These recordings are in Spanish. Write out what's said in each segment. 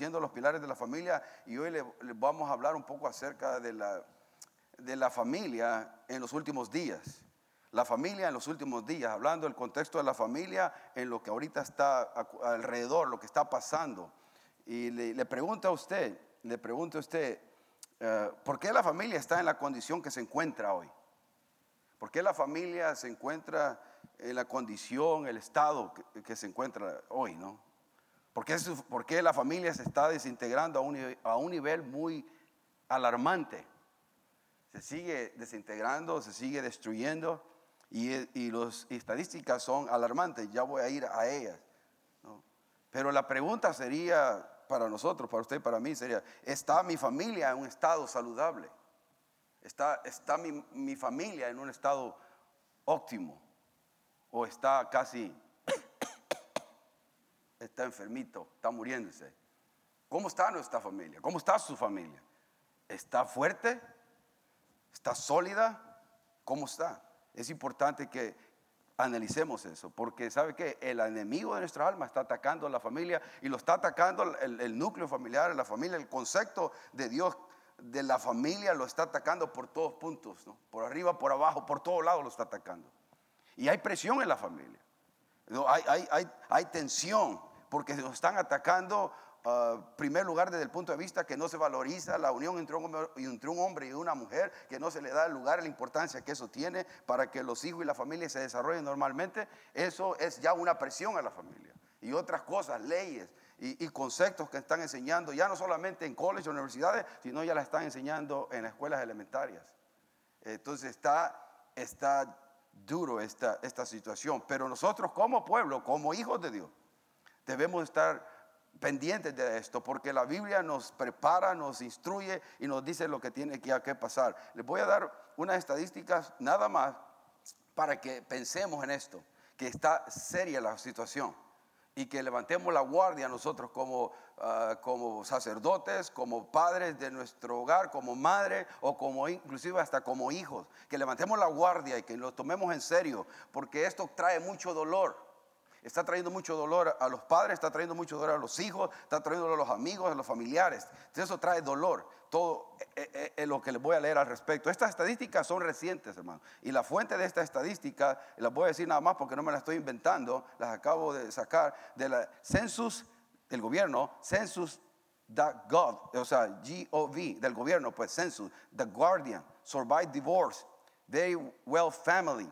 los pilares de la familia y hoy le, vamos a hablar un poco acerca de la, de la familia en los últimos días. La familia en los últimos días, hablando del contexto de la familia en lo que ahorita está alrededor, lo que está pasando. Y le, pregunto a usted, le pregunto a usted, eh, ¿por qué la familia está en la condición que se encuentra hoy? ¿Por qué la familia se encuentra en la condición, el estado que, se encuentra hoy, no? ¿Por qué, la familia se está desintegrando a un, a un nivel muy alarmante? Se sigue desintegrando, se sigue destruyendo y, y las estadísticas son alarmantes, ya voy a ir a ellas. Pero la pregunta sería para nosotros, para usted para mí, sería, ¿está mi familia en un estado saludable? ¿Está, está mi, mi familia en un estado óptimo? ¿O está casi, está enfermito, está muriéndose? ¿Cómo está nuestra familia? ¿Cómo está su familia? ¿Está fuerte? ¿Está sólida? ¿Cómo está? Es importante que analicemos eso, porque sabe que el enemigo de nuestra alma está atacando a la familia y lo está atacando el, núcleo familiar, la familia, el concepto de Dios de la familia lo está atacando por todos puntos, por arriba, por abajo, por todos lados lo está atacando. Y hay presión en la familia, hay, hay tensión, porque nos están atacando Uh, primer lugar desde el punto de vista que no se valoriza la unión entre un, hombre, entre un hombre y una mujer, que no se le da el lugar, la importancia que eso tiene para que los hijos y la familia se desarrollen normalmente, eso es ya una presión a la familia. Y otras cosas, leyes y, conceptos que están enseñando, ya no solamente en colegios universidades, sino ya la están enseñando en las escuelas elementarias. Entonces está, está duro esta, esta situación, pero nosotros como pueblo, como hijos de Dios, debemos estar pendientes de esto, porque la Biblia nos prepara, nos instruye y nos dice lo que tiene que, pasar. Les voy a dar unas estadísticas nada más para que pensemos en esto, que está seria la situación y que levantemos la guardia nosotros como, ah, como sacerdotes, como padres de nuestro hogar, como madre o como inclusive hasta como hijos, que levantemos la guardia y que lo tomemos en serio, porque esto trae mucho dolor está trayendo mucho dolor a los padres, está trayendo mucho dolor a los hijos, está trayendo dolor a los amigos, a los familiares. Entonces eso trae dolor. Todo eh, eh, eh, lo que les voy a leer al respecto. Estas estadísticas son recientes, hermano. Y la fuente de esta estadística, las voy a decir nada más porque no me las estoy inventando, las acabo de sacar de la Census del gobierno, census.gov, o sea, G-O-V del gobierno, pues Census, The Guardian, Survive Divorce, Very Well Family,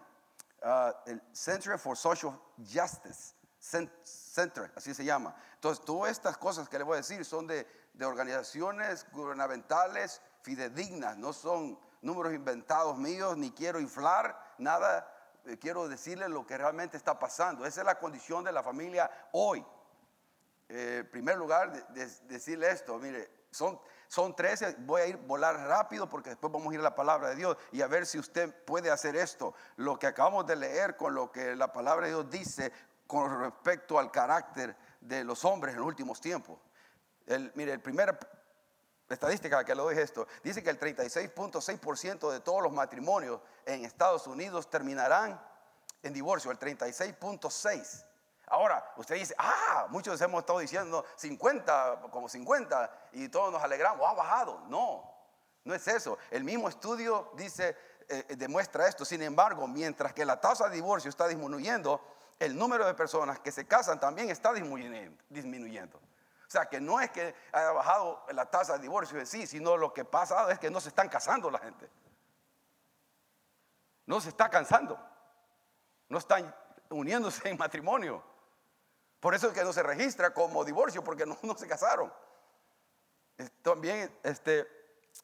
uh, el Center for Social Justice, Center, así se llama. Entonces, todas estas cosas que le voy a decir son de, de organizaciones gubernamentales fidedignas, no son números inventados míos, ni quiero inflar nada, eh, quiero decirle lo que realmente está pasando. Esa es la condición de la familia hoy. Eh, en primer lugar, decirle esto, mire, son, son 13, voy a ir volar rápido porque después vamos a ir a la palabra de Dios y a ver si usted puede hacer esto. Lo que acabamos de leer con lo que la palabra de Dios dice con respecto al carácter de los hombres en los últimos tiempos. Mire, el primer estadística que le doy es esto. Dice que el 36.6% de todos los matrimonios en Estados Unidos terminarán en divorcio, el 36.6%. Ahora, usted dice, ah, muchos hemos estado diciendo 50, como 50, y todos nos alegramos, ha bajado. No, no es eso. El mismo estudio dice, eh, eh, demuestra esto. Sin embargo, mientras que la tasa de divorcio está disminuyendo, el número de personas que se casan también está disminuyendo. disminuyendo. O sea, que no es que haya bajado la tasa de divorcio en sí, sino lo que pasa es que no se están casando la gente. No se está cansando. No están uniéndose en matrimonio. Por eso es que no se registra como divorcio, porque no, se casaron. También, este,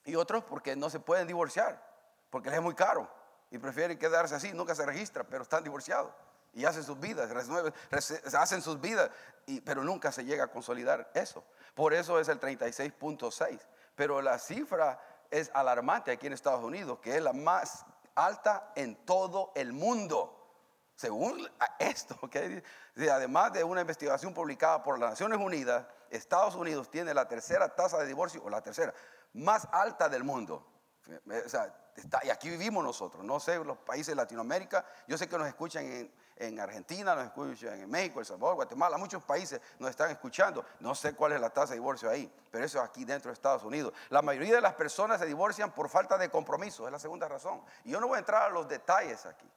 y otros porque no se pueden divorciar, porque les es muy caro y prefieren quedarse así, nunca se registra, pero están divorciados y hacen sus vidas, hacen sus vidas, pero nunca se llega a consolidar eso. Por eso es el 36.6. Pero la cifra es alarmante aquí en Estados Unidos, que es la más alta en todo el mundo. Según esto, además de una investigación publicada por las Naciones Unidas, Estados Unidos tiene la tercera tasa de divorcio, o la tercera, más alta del mundo. y aquí vivimos nosotros, no sé, los países de Latinoamérica, yo sé que nos escuchan en, en Argentina, nos escuchan en México, El Salvador, Guatemala, muchos países nos están escuchando. No sé cuál es la tasa de divorcio ahí, pero eso es aquí dentro de Estados Unidos. La mayoría de las personas se divorcian por falta de compromiso, es la segunda razón. Y yo no voy a entrar a los detalles aquí.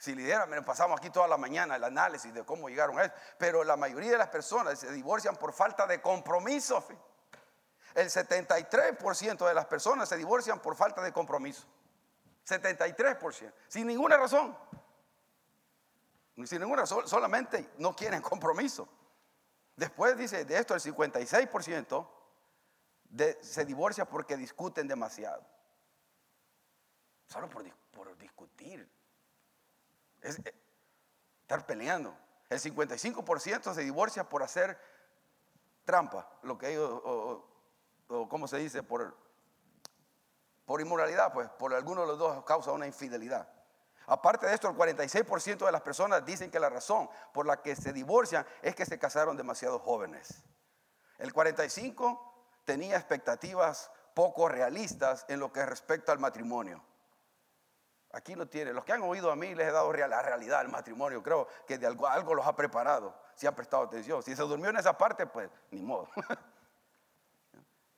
Si me pasamos aquí toda la mañana el análisis de cómo llegaron a eso, pero la mayoría de las personas se divorcian por falta de compromiso. El 73% de las personas se divorcian por falta de compromiso. 73%, sin ninguna razón. Sin ninguna razón, solamente no quieren compromiso. Después dice de esto el 56% se divorcia porque discuten demasiado. Solo por, discutir. Es, eh, estar peleando. El 55% se divorcia por hacer trampa, lo que ellos, o, o, ¿cómo se dice? Por, por inmoralidad, pues por alguno de los dos causa una infidelidad. Aparte de esto, el 46% de las personas dicen que la razón por la que se divorcian es que se casaron demasiado jóvenes. El 45% tenía expectativas poco realistas en lo que respecta al matrimonio. Aquí lo tiene. Los que han oído a mí les he dado la realidad del matrimonio. Creo que de algo, algo los ha preparado, si han prestado atención. Si se durmió en esa parte, pues ni modo.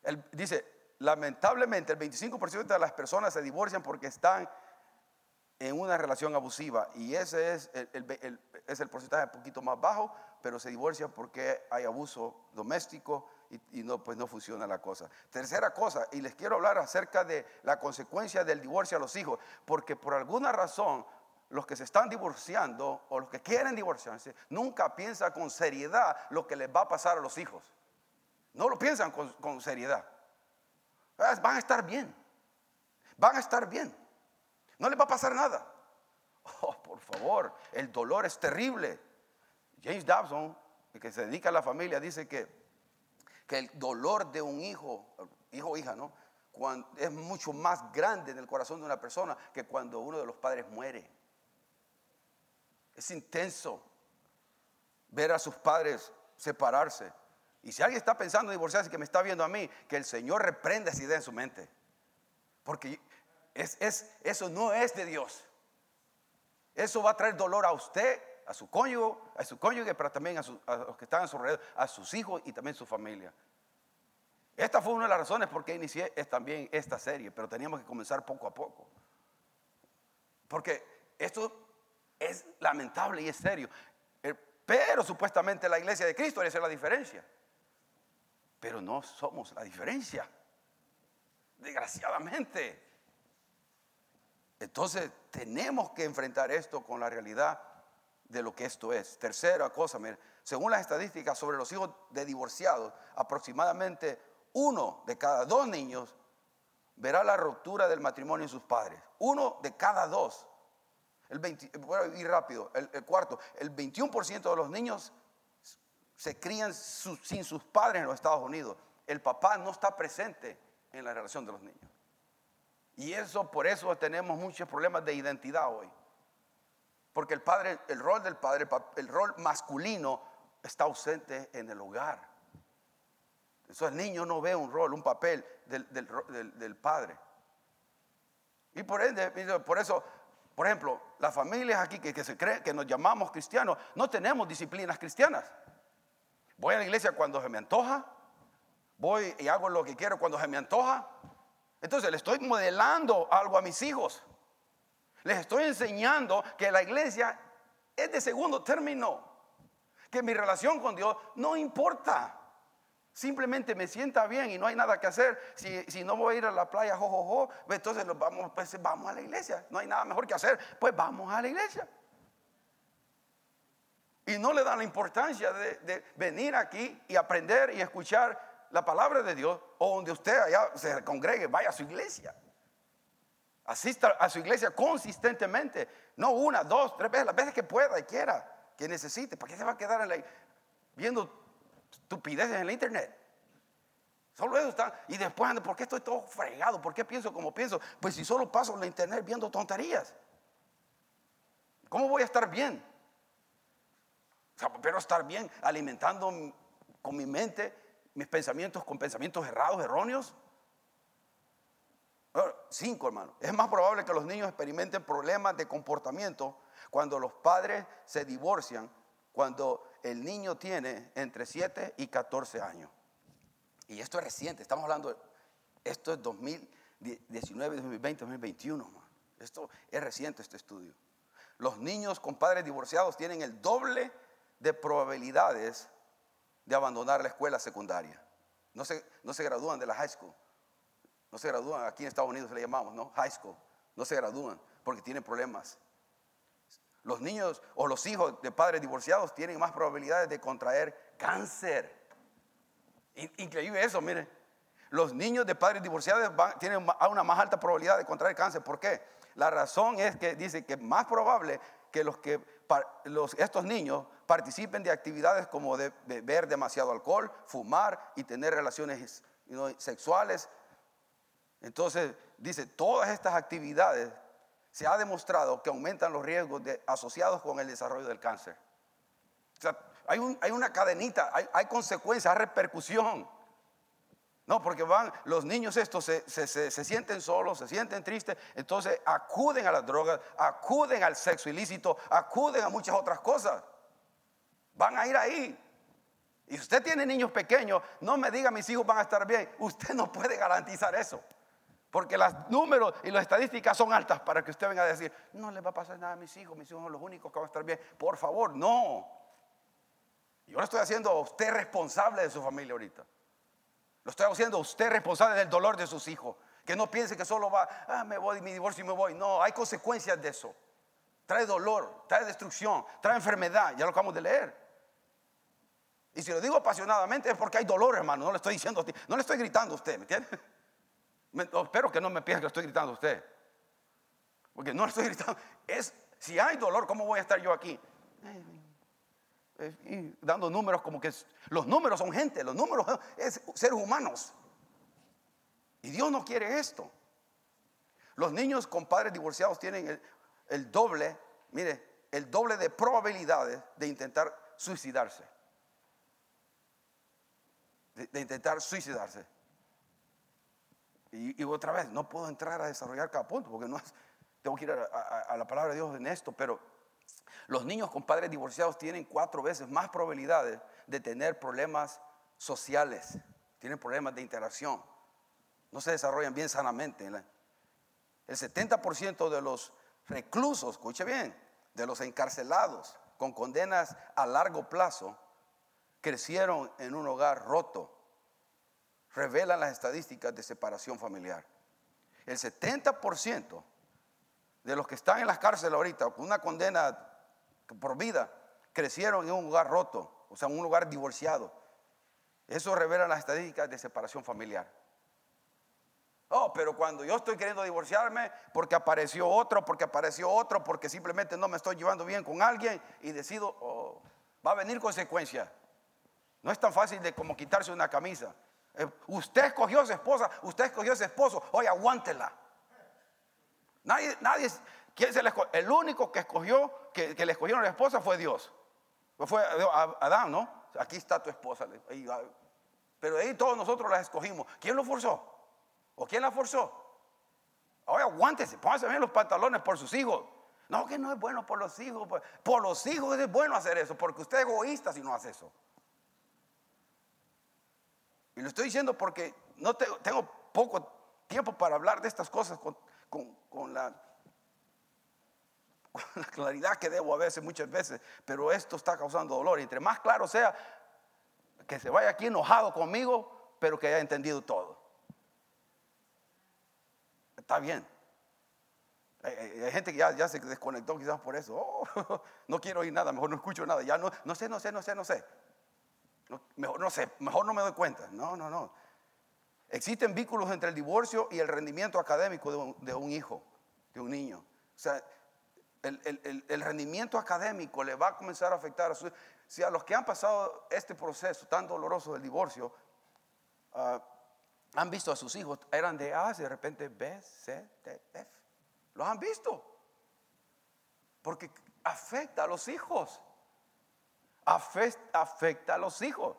Dice, lamentablemente el 25% de las personas se divorcian porque están en una relación abusiva y ese es el, es el porcentaje un poquito más bajo, pero se divorcia porque hay abuso doméstico y, no, pues no funciona la cosa. Tercera cosa, y les quiero hablar acerca de la consecuencia del divorcio a los hijos, porque por alguna razón los que se están divorciando o los que quieren divorciarse nunca piensan con seriedad lo que les va a pasar a los hijos. No lo piensan con, con seriedad. Ah, van a estar bien. Van a estar bien. No le va a pasar nada. Oh, por favor, el dolor es terrible. James Dobson, que se dedica a la familia, dice que, que el dolor de un hijo, hijo o hija, ¿no? es mucho más grande en el corazón de una persona que cuando uno de los padres muere. Es intenso ver a sus padres separarse. Y si alguien está pensando en divorciarse, que me está viendo a mí, que el Señor reprenda esa idea en su mente. Porque es, eso no es de Dios. Eso va a traer dolor a usted, a su cónyuge, a su cónyuge, pero también a, los que están a su alrededor, a sus hijos y también a su familia. Esta fue una de las razones por qué inicié también esta serie, pero teníamos que comenzar poco a poco. Porque esto es lamentable y es serio. Eh, pero supuestamente la iglesia de Cristo debe ser la diferencia. Pero no somos la diferencia. Desgraciadamente. Entonces tenemos que enfrentar esto con la realidad de lo que esto es. Tercera cosa, según las estadísticas sobre los hijos de divorciados, aproximadamente uno de cada dos niños verá la ruptura del matrimonio en sus padres. Uno de cada dos. El 20, voy a ir rápido. El, cuarto, el 21% de los niños se crían sin sus padres en los Estados Unidos. El papá no está presente en la relación de los niños. Y eso, por eso tenemos muchos problemas de identidad hoy. Porque el padre, el rol del padre, el rol masculino está ausente en el hogar. Eso el niño no ve un rol, un papel del, padre. Y por ende, por eso, por ejemplo, las familias aquí que, que se creen que nos llamamos cristianos, no tenemos disciplinas cristianas. Voy a la iglesia cuando se me antoja, voy y hago lo que quiero cuando se me antoja, entonces le estoy modelando algo a mis hijos. Les estoy enseñando que la iglesia es de segundo término. Que mi relación con Dios no importa. Simplemente me sienta bien y no hay nada que hacer. Si, no voy a ir a la playa, jojojo, pues entonces vamos, pues vamos a la iglesia. No hay nada mejor que hacer, pues vamos a la iglesia. Y no le dan la importancia de venir aquí y aprender y escuchar la palabra de Dios o donde usted allá se congregue, vaya a su iglesia. Asista a su iglesia consistentemente, no una, dos, tres veces, las veces que pueda y quiera, que necesite. ¿Para qué se va a quedar viendo estupideces en la internet? Solo eso está. Y después, ¿por qué estoy todo fregado? ¿Por qué pienso como pienso? Pues si solo paso en la internet viendo tonterías. ¿Cómo voy a estar bien? pero estar bien alimentando con mi mente mis pensamientos con pensamientos errados, erróneos? Cinco, hermano. Es más probable que los niños experimenten problemas de comportamiento Cuando los padres se divorcian, cuando el niño tiene entre 7 y 14 años. Y esto es reciente, estamos hablando, esto es 2019, 2020, 2021. Esto es reciente este estudio. Los niños con padres divorciados tienen el doble de probabilidades de abandonar la escuela secundaria. No se, no se gradúan de la high school. No se gradúan, aquí en Estados Unidos le llamamos, ¿no? High school. No se gradúan porque tienen problemas. Los niños o los hijos de padres divorciados tienen más probabilidades de contraer cáncer. Increíble eso, mire. Los niños de padres divorciados tienen una más alta probabilidad de contraer cáncer. ¿Por qué? La razón es que dice que es más probable que los que estos niños participen de actividades como de beber demasiado alcohol, fumar y tener relaciones sexuales. Entonces, dice, todas estas actividades se ha demostrado que aumentan los riesgos asociados con el desarrollo del cáncer. O sea, hay, una cadenita, hay, consecuencias, hay repercusión. No, porque van, los niños estos se, se, sienten solos, se sienten tristes, entonces acuden a las drogas, acuden al sexo ilícito, acuden a muchas otras cosas. Van a ir ahí. Y usted tiene niños pequeños, no me diga mis hijos van a estar bien. Usted no puede garantizar eso. Porque los números y las estadísticas son altas para que usted venga a decir, no le va a pasar nada a mis hijos, mis hijos son los únicos que van a estar bien. Por favor, no. Yo le estoy haciendo a usted responsable de su familia ahorita. Lo estoy haciendo a usted responsable del dolor de sus hijos. Que no piense que solo va, ah, me voy, mi divorcio y me voy. No, hay consecuencias de eso. Trae dolor, trae destrucción, trae enfermedad. Ya lo acabamos de leer. Y si lo digo apasionadamente es porque hay dolor, hermano. No le estoy diciendo, no le estoy gritando a usted, ¿me entiende? Espero que no me piense que estoy gritando a usted. Porque no estoy gritando. Es, si hay dolor, ¿cómo voy a estar yo aquí? Y dando números como que los números son gente, los números es seres humanos. Y Dios no quiere esto. Los niños con padres divorciados tienen el, doble, mire, el doble de probabilidades de intentar suicidarse. de intentar suicidarse. Y, otra vez, no puedo entrar a desarrollar cada punto porque no es, tengo que ir a, la palabra de Dios en esto, pero los niños con padres divorciados tienen cuatro veces más probabilidades de tener problemas sociales, tienen problemas de interacción, no se desarrollan bien sanamente. El 70% de los reclusos, escuche bien, de los encarcelados con condenas a largo plazo, crecieron en un hogar roto revelan las estadísticas de separación familiar. El 70% de los que están en las cárceles ahorita con una condena por vida crecieron en un lugar roto, o sea, en un lugar divorciado. Eso revela las estadísticas de separación familiar. Oh, pero cuando yo estoy queriendo divorciarme porque apareció otro, porque apareció otro, porque simplemente no me estoy llevando bien con alguien y decido, oh, va a venir consecuencia. No es tan fácil de como quitarse una camisa. Eh, usted escogió a su esposa, usted escogió a su esposo, oye, aguántela. Nadie, nadie, ¿quién se le El único que escogió, que, le escogieron la esposa fue Dios. Fue Adán, ¿no? Aquí está tu esposa. Pero ahí todos nosotros la escogimos. ¿Quién lo forzó? ¿O quién la forzó? Oye, aguántese, póngase bien los pantalones por sus hijos. No, que no es bueno por los hijos. Por, por los hijos es bueno hacer eso, porque usted es egoísta si no hace eso. Y lo estoy diciendo porque no tengo, poco tiempo para hablar de estas cosas con, la, la claridad que debo a veces, muchas veces, pero esto está causando dolor. Y entre más claro sea, que se vaya aquí enojado conmigo, pero que haya entendido todo. Está bien. Hay, gente que ya, se desconectó quizás por eso. Oh, no quiero oír nada, mejor no escucho nada. Ya no, no sé, no sé, no sé, no sé mejor no sé, mejor no me doy cuenta. No, no, no. Existen vínculos entre el divorcio y el rendimiento académico de un, hijo, de un niño. O sea, el, rendimiento académico le va a comenzar a afectar a su Si a los que han pasado este proceso tan doloroso del divorcio, ah, han visto a sus hijos, eran de A, y de repente B, C, D, F. Los han visto. Porque afecta a los hijos afecta, a los hijos.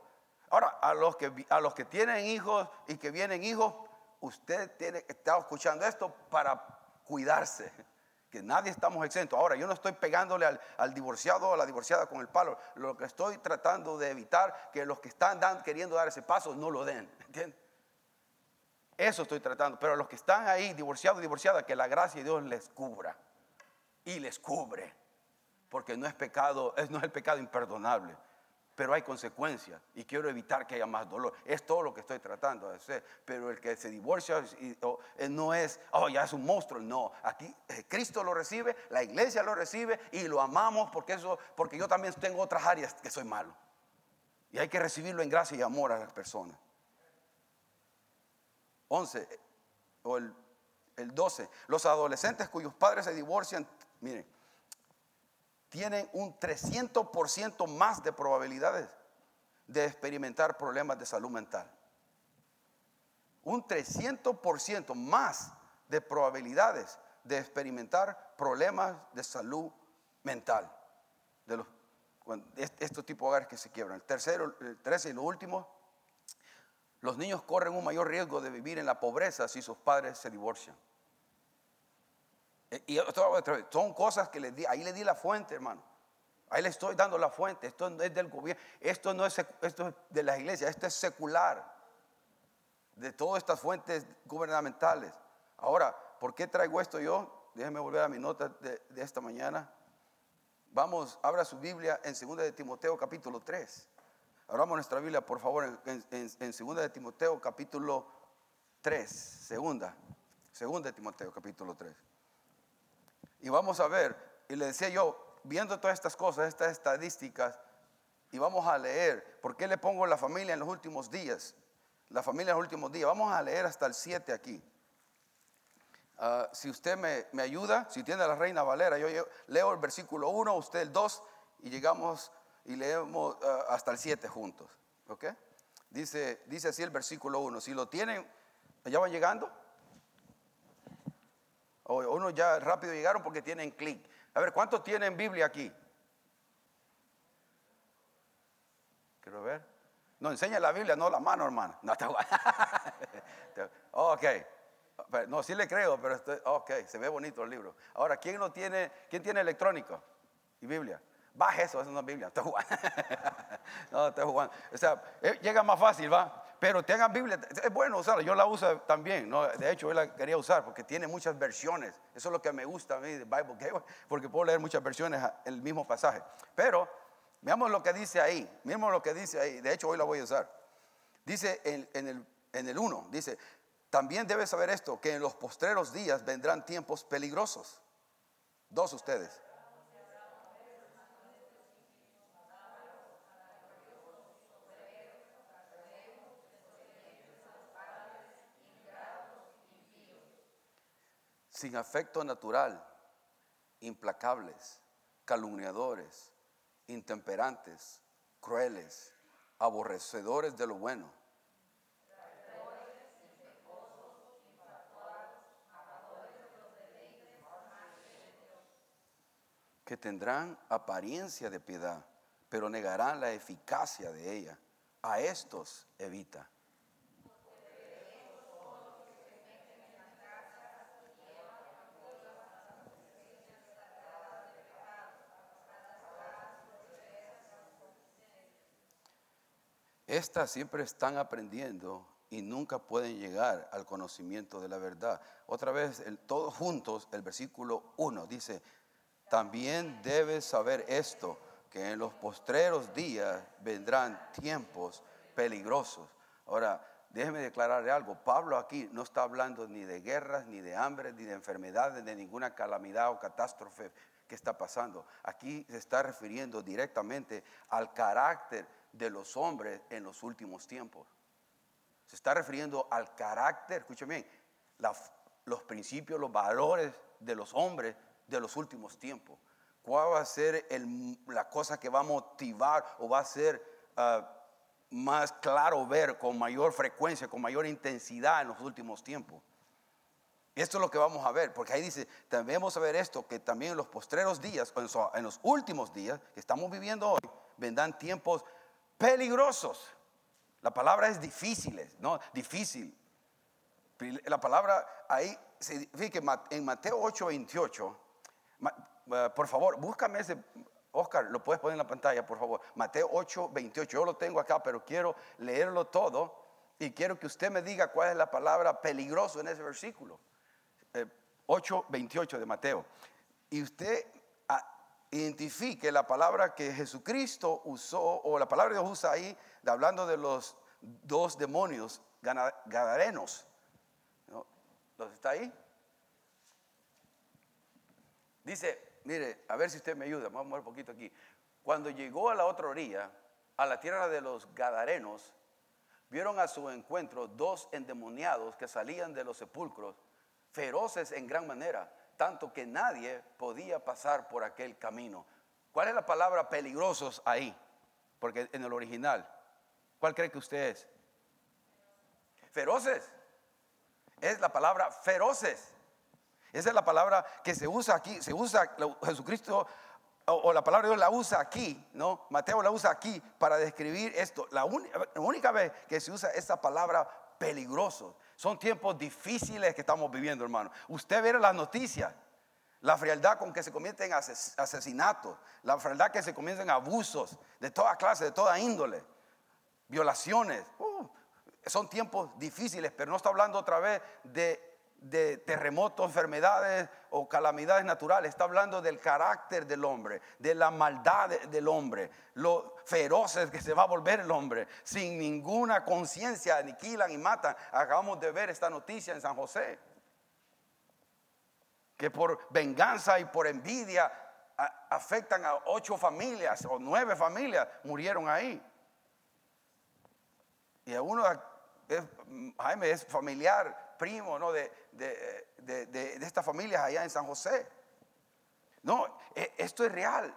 Ahora, a los, que, a los que tienen hijos y que vienen hijos, usted tiene que estar escuchando esto para cuidarse. que nadie estamos exentos. Ahora, yo no estoy pegándole al, divorciado o a la divorciada con el palo. Lo que estoy tratando de evitar que los que están queriendo dar ese paso no lo den. Eso estoy tratando. Pero los que están ahí, divorciados y divorciadas, que la gracia de Dios les cubra. Y les cubre. Porque no es pecado, no es el pecado imperdonable pero hay consecuencias y quiero evitar que haya más dolor. Es todo lo que estoy tratando de hacer. Pero el que se divorcia eh, no es, oh, ya es un monstruo. No, aquí eh, Cristo lo recibe, la iglesia lo recibe y lo amamos porque, eso, porque yo también tengo otras áreas que soy malo. Y hay que recibirlo en gracia y amor a las personas. 11 o el, el 12. Los adolescentes cuyos padres se divorcian, miren, tienen un 300% más de probabilidades de experimentar problemas de salud mental. Un 300% más de probabilidades de experimentar problemas de salud mental. De los, estos tipos de hogares que se quiebran. El tercero, el 13 y lo último, los niños corren un mayor riesgo de vivir en la pobreza si sus padres se divorcian. Y son cosas que le di, ahí le di la fuente, hermano. Ahí le estoy dando la fuente. Esto no es del gobierno, esto no es, esto es de las iglesias, esto es secular. De todas estas fuentes gubernamentales. Ahora, ¿por qué traigo esto yo? Déjenme volver a mi nota de, esta mañana. Vamos, abra su Biblia en 2 de Timoteo capítulo 3. Abramos nuestra Biblia, por favor, en, en, 2 de Timoteo capítulo 3. Segunda. Segunda de Timoteo capítulo 3. Y vamos a ver, y le decía yo, viendo todas estas cosas, estas estadísticas, y vamos a leer, ¿por qué le pongo la familia en los últimos días? La familia en los últimos días. Vamos a leer hasta el 7 aquí. Ah, si usted me, ayuda, si tiene la Reina Valera, yo, leo el versículo 1, usted el 2, y llegamos y leemos ah, hasta el 7 juntos. ¿Ok? Dice, dice así el versículo 1. Si lo tienen, ¿ya van llegando? O uno ya rápido llegaron porque tienen clic. A ver, ¿cuántos tienen Biblia aquí? Quiero ver. No, enseña la Biblia, no la mano, hermano. No, está Ok. No, sí le creo, pero estoy, ok, se ve bonito el libro. Ahora, ¿quién no tiene, quién tiene electrónico y Biblia? Baja eso, eso no es Biblia. Estoy jugando. no, estoy jugando. O sea, eh, llega más fácil, ¿va? Pero tengan Biblia, es bueno usarla, yo la uso también, ¿no? de hecho yo la quería usar porque tiene muchas versiones, eso es lo que me gusta a mí de Bible Gateway, porque puedo leer muchas versiones el mismo pasaje. Pero veamos lo que dice ahí, miremos lo que dice ahí, de hecho hoy la voy a usar. Dice en, el, en el 1, dice, también debes saber esto, que en los postreros días vendrán tiempos peligrosos. Dos ustedes. Sin afecto natural, implacables, calumniadores, intemperantes, crueles, aborrecedores de lo bueno. que tendrán apariencia de piedad, pero negarán la eficacia de ella. A estos evita. Estas siempre están aprendiendo y nunca pueden llegar al conocimiento de la verdad. Otra vez, todos juntos, el versículo 1 dice, también debes saber esto, que en los postreros días vendrán tiempos peligrosos. Ahora, déjeme declararle algo. Pablo aquí no está hablando ni de guerras, ni de hambre, ni de enfermedades, de ninguna calamidad o catástrofe que está pasando. Aquí se está refiriendo directamente al carácter de los hombres en los últimos tiempos. Se está refiriendo al carácter, escúcheme bien, los principios, los valores de los hombres de los últimos tiempos. ¿Cuál va a ser la cosa que va a motivar o va a ser ah, más claro ver con mayor frecuencia, con mayor intensidad en los últimos tiempos? Esto es lo que vamos a ver, porque ahí dice, debemos saber esto, que también en los postreros días, en los últimos días que estamos viviendo hoy, vendrán tiempos peligrosos. La palabra es difíciles, ¿no? Difícil. La palabra ahí, fíjate, en Mateo 8, 28, Eh, por favor, búscame ese, Oscar, lo puedes poner en la pantalla, por favor. Mateo 8, 28. Yo lo tengo acá, pero quiero leerlo todo y quiero que usted me diga cuál es la palabra peligroso en ese versículo. 8, eh, 28 de Mateo. Y usted identifique la palabra que Jesucristo usó, o la palabra que Dios usa ahí, hablando de los dos demonios gadarenos. ¿Los está ahí? Dice, mire, a ver si usted me ayuda, vamos a mover un poquito aquí. Cuando llegó a la otra orilla, a la tierra de los Gadarenos, vieron a su encuentro dos endemoniados que salían de los sepulcros, feroces en gran manera, tanto que nadie podía pasar por aquel camino. ¿Cuál es la palabra peligrosos ahí? Porque en el original, ¿cuál cree que usted es? Feroces. Es la palabra feroces. Esa es la palabra que se usa aquí, se usa Jesucristo o, la palabra Dios la usa aquí, ¿no? Mateo la usa aquí para describir esto. La, única vez que se usa esta palabra peligroso. Son tiempos difíciles que estamos viviendo, hermano. Usted ve las noticias, la frialdad con que se cometen asesinatos, la frialdad que se comienzan abusos de toda clase, de toda índole, violaciones. Uh, son tiempos difíciles, pero no está hablando otra vez de de terremotos, enfermedades o calamidades naturales. Está hablando del carácter del hombre, de la maldad del hombre, lo feroces que se va a volver el hombre, sin ninguna conciencia, aniquilan y matan. Acabamos de ver esta noticia en San José, que por venganza y por envidia afectan a ocho familias o nueve familias, murieron ahí. Y a uno, Jaime, es familiar primo ¿no? de, de, estas familias allá en San José. No, e, esto es real.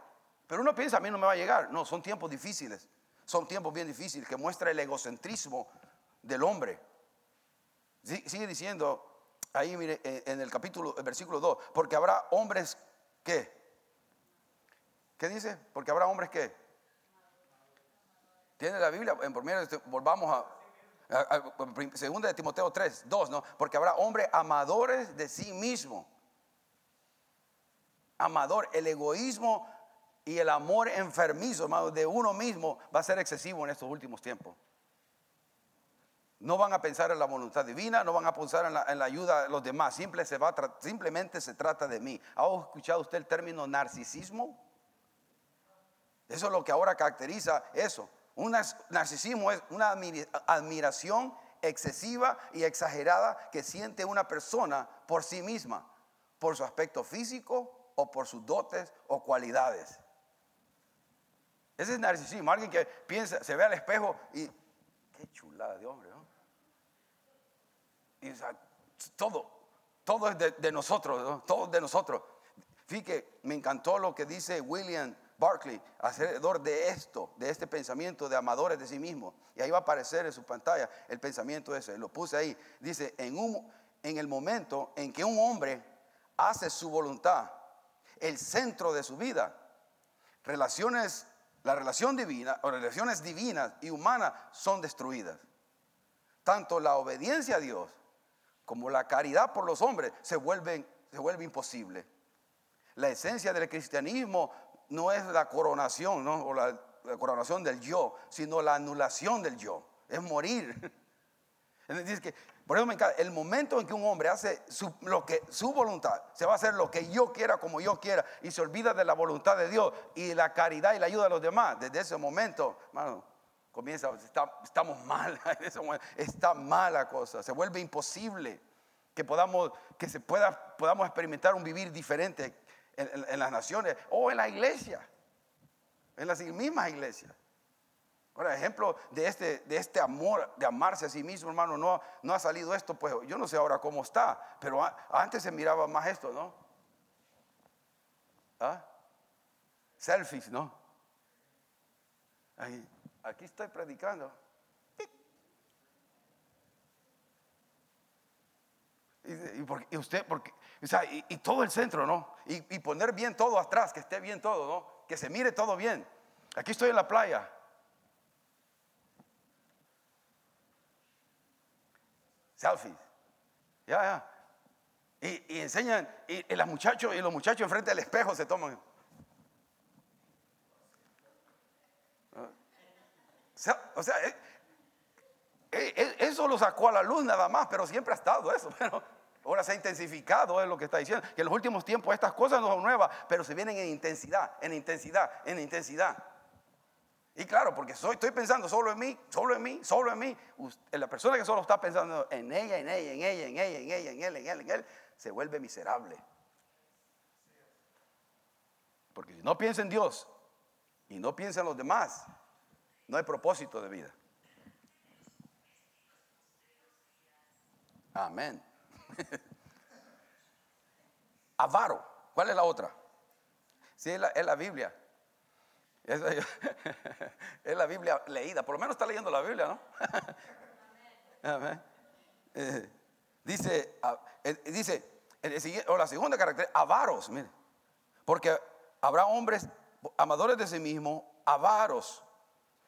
Pero uno piensa, a mí no me va a llegar. No, son tiempos difíciles. Son tiempos bien difíciles que muestra el egocentrismo del hombre. Sigue diciendo ahí, mire, en el capítulo, el versículo 2, porque habrá hombres que. ¿Qué dice? Porque habrá hombres que. Tiene la Biblia, en este, volvamos a Segunda de Timoteo 3, 2, ¿no? Porque habrá hombres amadores de sí mismo. Amador, el egoísmo y el amor enfermizo, de uno mismo va a ser excesivo en estos últimos tiempos. No van a pensar en la voluntad divina, no van a pensar en la, ayuda de los demás. se va simplemente se trata de mí. ¿Ha escuchado usted el término narcisismo? Eso es lo que ahora caracteriza eso. Un narcisismo es una admiración excesiva y exagerada que siente una persona por sí misma, por su aspecto físico o por sus dotes o cualidades. Ese es narcisismo, alguien que piensa, se ve al espejo y qué chulada de hombre. Y todo, todo es de, nosotros, ¿no? todo es de nosotros. Fíjate, me encantó lo que dice William Barclay alrededor de esto, de este pensamiento de amadores de sí mismos. Y ahí va a aparecer en su pantalla el pensamiento ese. Lo puse ahí. Dice, en, el momento en que un hombre hace su voluntad el centro de su vida, relaciones, la relación divina o relaciones divinas y humanas son destruidas. Tanto la obediencia a Dios como la caridad por los hombres se vuelven se vuelve imposible. La esencia del cristianismo no es la coronación, ¿no? o la, coronación del yo, sino la anulación del yo, es morir. Dice que, por eso me encanta, el momento en que un hombre hace su, lo que, su voluntad, se va a hacer lo que yo quiera, como yo quiera, y se olvida de la voluntad de Dios y la caridad y la ayuda de los demás, desde ese momento, hermano, comienza, estamos mal, está mal la cosa, se vuelve imposible que podamos, que se pueda, podamos experimentar un vivir diferente en, las naciones o en la iglesia, en las mismas iglesias. Por ejemplo de este, de este amor, de amarse a sí mismo, hermano, no, no ha salido esto, pues yo no sé ahora cómo está, pero antes se miraba más esto, ¿no? ¿Ah? Selfies, ¿no? aquí estoy predicando. Y, usted, porque, y, todo el centro, ¿no? Y, poner bien todo atrás, que esté bien todo, ¿no? Que se mire todo bien. Aquí estoy en la playa. Selfies. Ya, ya. Y, enseñan, y, las muchachos, y los muchachos enfrente del espejo se toman. O sea, eh, eh, eh, eso lo sacó a la luz nada más, pero siempre ha estado eso. Pero ahora se ha intensificado, es lo que está diciendo. Que en los últimos tiempos estas cosas no son nuevas, pero se vienen en intensidad, en intensidad, en intensidad. Y claro, porque soy, estoy pensando solo en mí, solo en mí, solo en mí. La persona que solo está pensando en ella, en ella, en ella, en ella, en ella, en él, en él, en él, se vuelve miserable. Porque si no piensa en Dios y no piensa en los demás, no hay propósito de vida. Amén. Avaro. ¿Cuál es la otra? Sí, es la, Biblia. Es, la Biblia leída. Por lo menos está leyendo la Biblia, ¿no? Amén. Eh, dice, eh, dice, o la segunda carácter, avaros, mire. Porque habrá hombres amadores de sí mismos, avaros.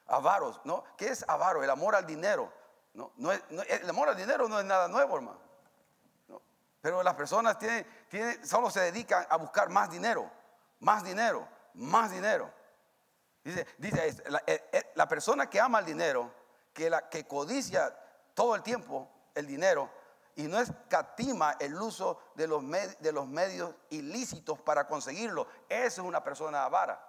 Avaros, ¿no? ¿Qué es avaro? El amor al dinero. No, no, el amor al dinero no es nada nuevo, hermano. Pero las personas solo se dedican a buscar más dinero, más dinero, más dinero. Dice, dice la, eh, eh, la persona que ama el dinero, que, la, que codicia todo el tiempo el dinero y no escatima el uso de los medios ilícitos para conseguirlo, esa es una persona avara,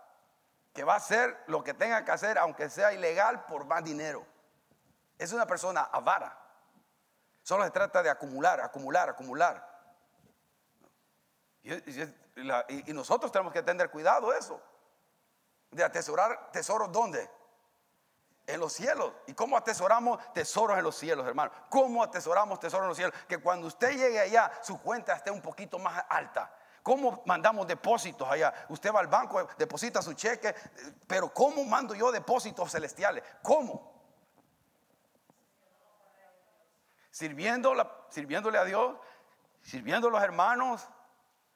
que va a hacer lo que tenga que hacer, aunque sea ilegal, por más dinero. Es una persona avara. Solo se trata de acumular, acumular, acumular. Y, nosotros tenemos que tener cuidado eso. De atesorar tesoros ¿dónde? En los cielos. ¿Y cómo atesoramos tesoros en los cielos, hermano? ¿Cómo atesoramos tesoros en los cielos? Que cuando usted llegue allá, su cuenta esté un poquito más alta. ¿Cómo mandamos depósitos allá? Usted va al banco, deposita su cheque, pero ¿cómo mando yo depósitos celestiales? ¿Cómo? Sirviéndole a Dios, sirviendo a los hermanos,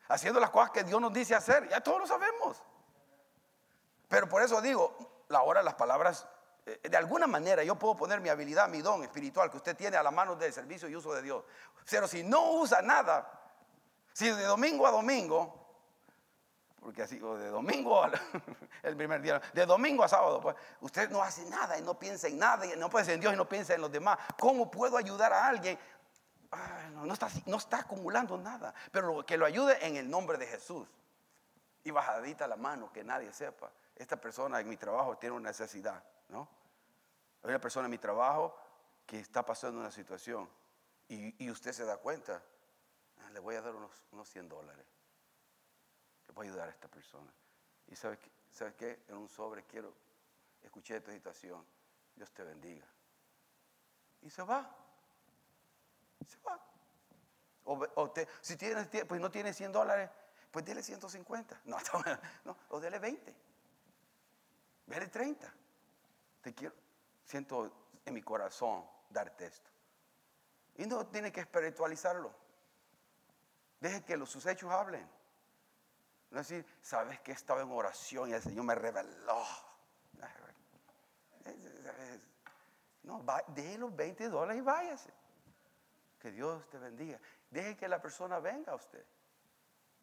haciendo las cosas que Dios nos dice hacer. Ya todos lo sabemos. Pero por eso digo, la hora las palabras, eh, de alguna manera yo puedo poner mi habilidad, mi don espiritual que usted tiene a la mano del servicio y uso de Dios. Pero si no usa nada, si de domingo a domingo porque así, de domingo, el primer día, de domingo a sábado, pues usted no hace nada y no piensa en nada, y no piensa en Dios y no piensa en los demás. ¿Cómo puedo ayudar a alguien? no, está, no está acumulando nada, pero que lo ayude en el nombre de Jesús. Y bajadita la mano, que nadie sepa. Esta persona en mi trabajo tiene una necesidad, ¿no? Hay una persona en mi trabajo que está pasando una situación y, usted se da cuenta, ah, le voy a dar unos, unos 100 dólares voy a ayudar a esta persona. Y sabes ¿sabes qué? En un sobre quiero, escuché esta situación, Dios te bendiga. Y se va. Se va. O, si tienes, pues no tiene 100 dólares, pues dele 150. No, no, o dele 20. Dele 30. Te quiero, siento en mi corazón darte esto. Y no tiene que espiritualizarlo. Deje que los, sus hechos hablen. No decir, sabes que estaba en oración y el Señor me reveló. No, deje los 20 dólares y váyase. Que Dios te bendiga. Deje que la persona venga a usted.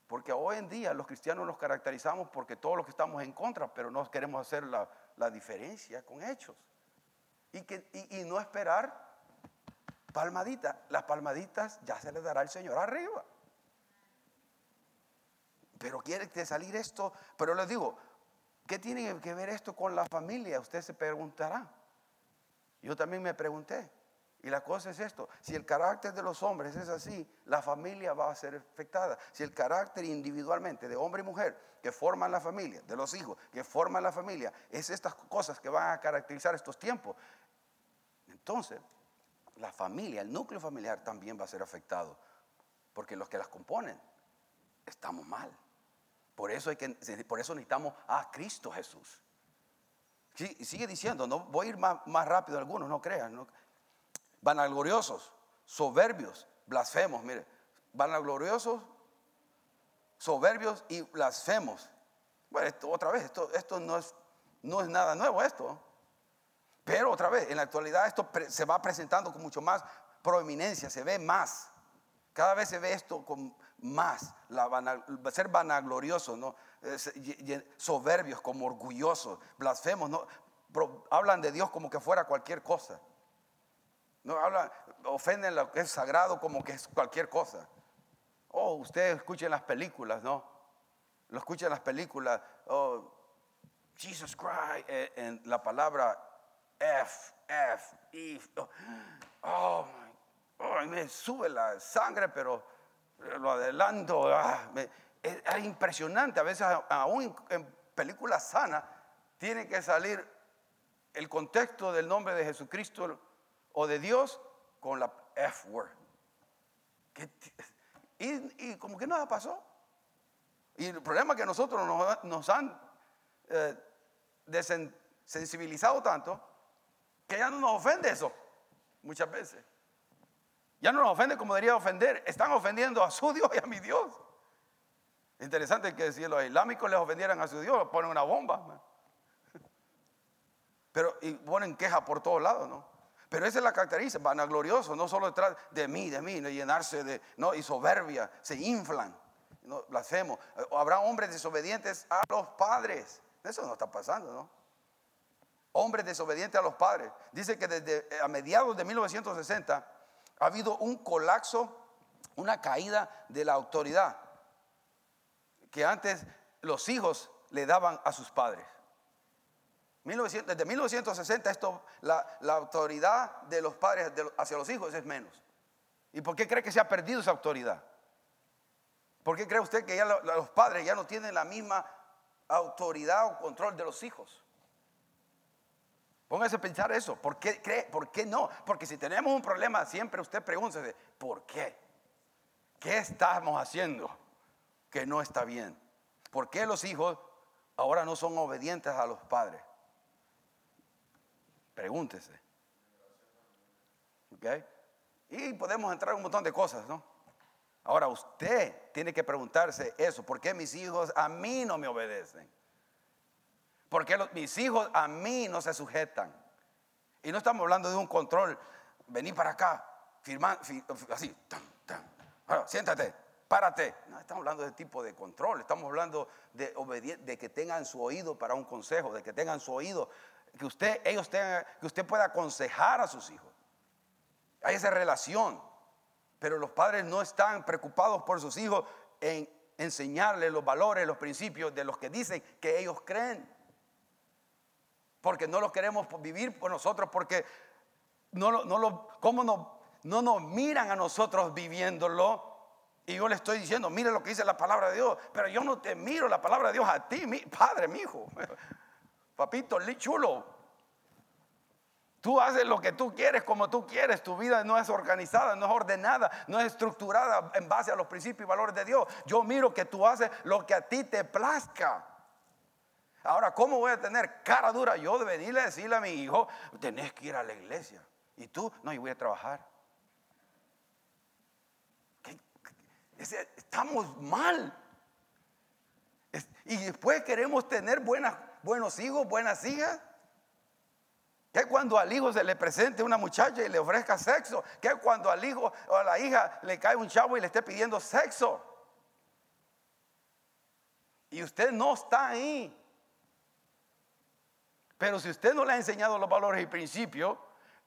Porque hoy en día los cristianos nos caracterizamos porque todos los que estamos en contra, pero no queremos hacer la, diferencia con hechos. Y, que, y no esperar palmaditas. Las palmaditas ya se les dará el Señor arriba. Pero quiere salir esto. Pero les digo, ¿qué tiene que ver esto con la familia? Usted se preguntará. Yo también me pregunté. Y la cosa es esto, si el carácter de los hombres es así, la familia va a ser afectada. Si el carácter individualmente de hombre y mujer que forman la familia, de los hijos que forman la familia, es estas cosas que van a caracterizar estos tiempos, entonces la familia, el núcleo familiar también va a ser afectado, porque los que las componen estamos mal. Por eso, hay que, por eso necesitamos a Cristo Jesús. Sí, sigue diciendo, no voy a ir más, más rápido algunos, no crean. No. Vanagloriosos, soberbios, blasfemos, mire, vanagloriosos, soberbios y blasfemos. Bueno, esto, otra vez, esto, esto no, es, no es nada nuevo esto. Pero otra vez, en la actualidad esto se va presentando con mucho más proeminencia, se ve más Cada vez se ve esto con más, ser vanaglorioso, ¿no? soberbios, como orgullosos, blasfemos, hablan de Dios como que fuera cualquier cosa. Ofenden lo que es sagrado como que es cualquier cosa. Oh, ustedes escuchen las películas, ¿no? Lo escuchan las películas. Oh, Jesus Christ, eh, la palabra F, F, If. Oh, oh, me sube la sangre, pero lo adelanto. Ah, es, impresionante. A veces, aún en películas sanas, tiene que salir el contexto del nombre de Jesucristo o de Dios con la F word. Y, como que nada pasó. Y el problema es que nosotros nos, han eh, desensibilizado tanto que ya no nos ofende eso muchas veces. Ya no nos ofende como debería ofender. Están ofendiendo a su Dios y a mi Dios. Interesante que si los islámicos les ofendieran a su Dios, ponen una bomba. Pero y ponen queja por todos lados, ¿no? Pero esa es la característica, vanaglorioso, no solo detrás de mí, de mí, de llenarse de, no, y soberbia, se inflan, no, blasfemo. Habrá hombres desobedientes a los padres. Eso no está pasando, ¿no? Hombres desobedientes a los padres. Dice que desde a mediados de 1960 ha habido un colapso, una caída de la autoridad que antes los hijos le daban a sus padres desde 1960 esto, la, autoridad de los padres hacia los hijos es menos. ¿Y por qué cree que se ha perdido esa autoridad? ¿Por qué cree usted que ya los padres ya no tienen la misma autoridad o control de los hijos? Póngase a pensar eso. ¿Por qué? ¿Por qué no? Porque si tenemos un problema, siempre usted pregúntese, ¿por qué? ¿Qué estamos haciendo que no está bien? ¿Por qué los hijos ahora no son obedientes a los padres? Pregúntese. ¿Ok? Y podemos entrar en un montón de cosas, ¿no? Ahora usted tiene que preguntarse eso. ¿Por qué mis hijos a mí no me obedecen? ¿Por qué mis hijos a mí no se sujetan? Y no estamos hablando de un control. Vení para acá, firma, así, siéntate, párate. No, estamos hablando de tipo de control. Estamos hablando de, de que tengan su oído para un consejo, de que tengan su oído que usted, ellos tengan, que usted pueda aconsejar a sus hijos. Hay esa relación, pero los padres no están preocupados por sus hijos en enseñarles los valores, los principios de los que dicen que ellos creen. Porque no los queremos vivir con nosotros, porque no, no, lo, ¿cómo no, no nos miran a nosotros viviéndolo? Y yo le estoy diciendo, mire lo que dice la palabra de Dios, pero yo no te miro la palabra de Dios a ti, mi padre, mi hijo. Papito, chulo. Tú haces lo que tú quieres como tú quieres. Tu vida no es organizada, no es ordenada, no es estructurada en base a los principios y valores de Dios. Yo miro que tú haces lo que a ti te plazca. Ahora, ¿cómo voy a tener cara dura yo de venirle a decirle a mi hijo, tenés que ir a la iglesia? Y tú, no, yo voy a trabajar. Estamos mal. Y después queremos tener buenas buenos hijos, buenas hijas. Que cuando al hijo se le presente una muchacha y le ofrezca sexo. Que cuando al hijo o a la hija le cae un chavo y le esté pidiendo sexo. Y usted no está ahí. Pero si usted no le ha enseñado los valores y principios,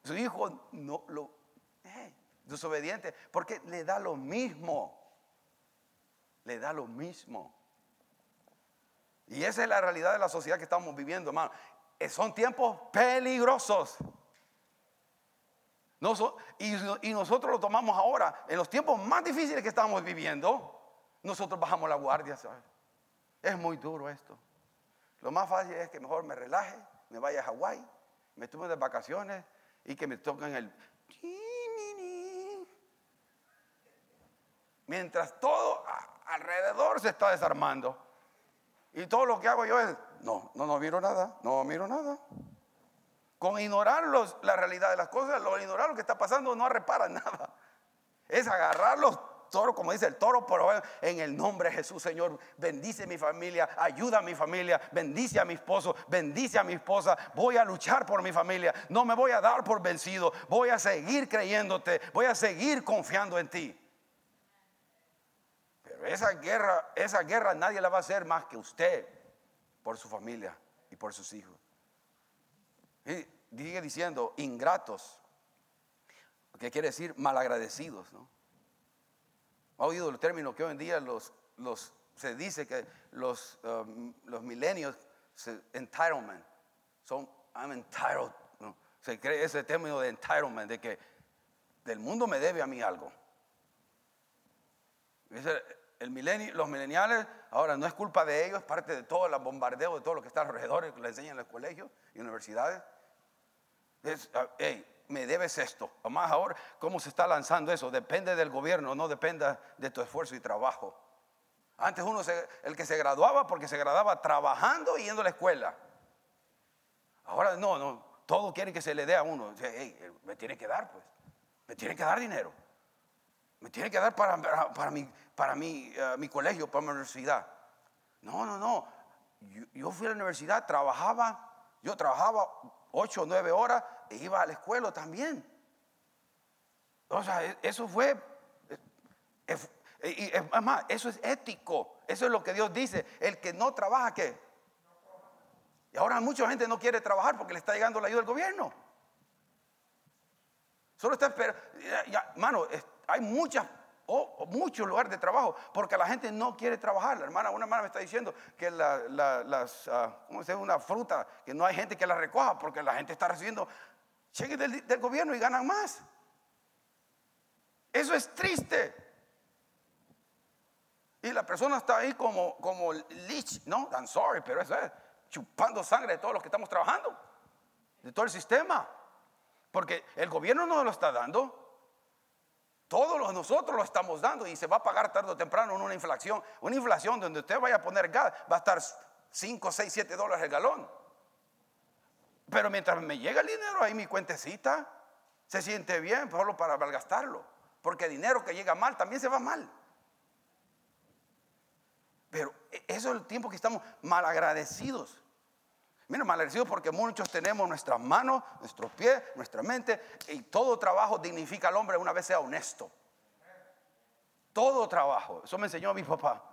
su hijo no lo eh, desobediente, porque le da lo mismo. Le da lo mismo. Y esa es la realidad de la sociedad que estamos viviendo, hermano. Eh, son tiempos peligrosos. y, nosotros lo tomamos ahora, en los tiempos más difíciles que estamos viviendo, nosotros bajamos la guardia, Es muy duro esto. Lo más fácil es que mejor me relaje, me vaya a Hawái, me tome de vacaciones y que me toquen el... Mientras todo alrededor se está desarmando. Y todo lo que hago yo es, no, no, no miro nada, no miro nada. Con ignorar la realidad de las cosas, lo, ignorar lo que está pasando, no repara nada. Es agarrar los toros, como dice el toro, pero en el nombre de Jesús, Señor, bendice mi familia, ayuda a mi familia, bendice a mi esposo, bendice a mi esposa. Voy a luchar por mi familia, no me voy a dar por vencido, voy a seguir creyéndote, voy a seguir confiando en ti. esa guerra, esa guerra nadie la va a hacer más que usted por su familia y por sus hijos. Y sigue diciendo ingratos, que quiere decir malagradecidos, ¿no? ¿Ha oído el término que hoy en día los, los, se dice que los, um, los milenios, entitlement, son, I'm entitled. Se cree ese término de entitlement, de que del mundo me debe a mí algo. El milenio, los mileniales, ahora no es culpa de ellos, parte de todo el bombardeo de todo lo que está alrededor, que le enseñan en los colegios y universidades. Es, ah, me debes esto. Además ahora, ¿cómo se está lanzando eso? Depende del gobierno, no dependa de tu esfuerzo y trabajo. Antes uno, el que se graduaba porque se graduaba trabajando y yendo a la escuela. Ahora no, no, todo quiere que se le dé a uno. Hey, me tiene que dar, pues. Me tiene que dar dinero. Me tiene que dar para, para, mi, para mi, eh, mi, colegio, para mi universidad. No, no, no. Yo, fui a la universidad, trabajaba, yo trabajaba ocho o nueve horas iba a la escuela también. O sea, e, eso fue, es, más, eso es ético. Eso es lo que Dios dice. El que no trabaja, ¿qué? Y ahora mucha gente no quiere trabajar porque le está llegando la ayuda del gobierno. Solo está esperando. Mano, hay muchas o muchos lugares de trabajo, porque la gente no quiere trabajar. La hermana, una hermana me está diciendo que la, las, uh, una fruta, que no hay gente que la recoja, porque la gente está recibiendo cheques del, gobierno y ganan más. Eso es triste. Y la persona está ahí como, como leech, no, I'm sorry, pero eso es chupando sangre de todos los que estamos trabajando, de todo el sistema. Porque el gobierno no lo está dando, todos nosotros lo estamos dando y se va a pagar tarde o temprano en una inflación. Una inflación donde usted vaya a poner gas va a estar 5, 6, 7 dólares el galón. Pero mientras me llega el dinero ahí mi cuentecita, se siente bien solo para malgastarlo. Porque dinero que llega mal también se va mal. Pero e, eso es el tiempo que estamos malagradecidos. Mira, malagradecidos porque muchos tenemos nuestras manos, nuestros pies, nuestra mente, y todo trabajo dignifica al hombre una vez sea honesto. Todo trabajo. Eso me enseñó mi papá.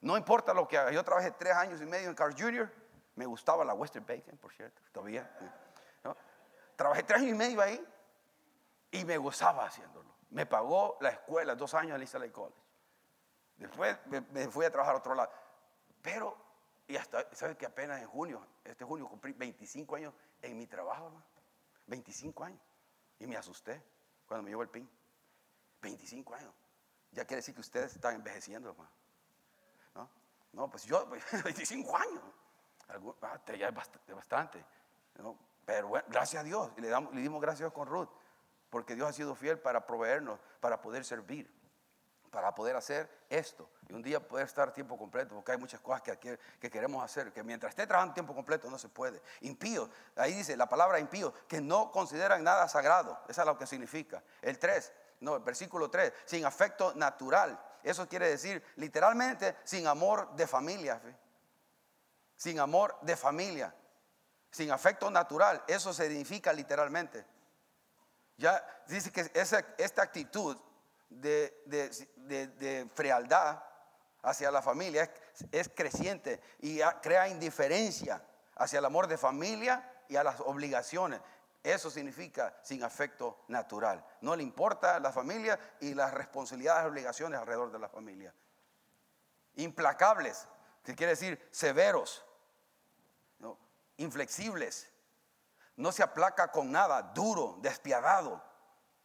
No importa lo que haga. Yo trabajé tres años y medio en Carl Jr. Me gustaba la Western Bacon, por cierto, todavía. Trabajé tres años y medio ahí y me gozaba haciéndolo. Me pagó la escuela dos años en East Lake College. Después me fui a trabajar a otro lado. Pero y hasta, ¿sabes que apenas en junio, este junio cumplí 25 años en mi trabajo, hermano? 25 años. Y me asusté cuando me llegó el PIN. 25 años. Ya quiere decir que ustedes están envejeciendo, hermano. ¿No? No, pues yo, 25 años. Ah, ya es bastante. Pero bueno, gracias a Dios. Y le, damos, le dimos gracias con Ruth. Porque Dios ha sido fiel para proveernos, para poder servir para poder hacer esto. Y un día poder estar tiempo completo, porque hay muchas cosas que, que queremos hacer, que mientras esté trabajando tiempo completo no se puede. Impío, ahí dice la palabra impío, que no consideran nada sagrado. Esa es lo que significa. El 3, no, el versículo 3, sin afecto natural. Eso quiere decir literalmente sin amor de familia. Sin amor de familia. Sin afecto natural. Eso significa literalmente. Ya dice que esa, esta actitud de, frialdad hacia la familia es, creciente y crea indiferencia hacia el amor de familia y a las obligaciones. Eso significa sin afecto natural. No le importa la familia y las responsabilidades y obligaciones alrededor de la familia. Implacables, que quiere decir severos, inflexibles. No se aplaca con nada, duro, despiadado.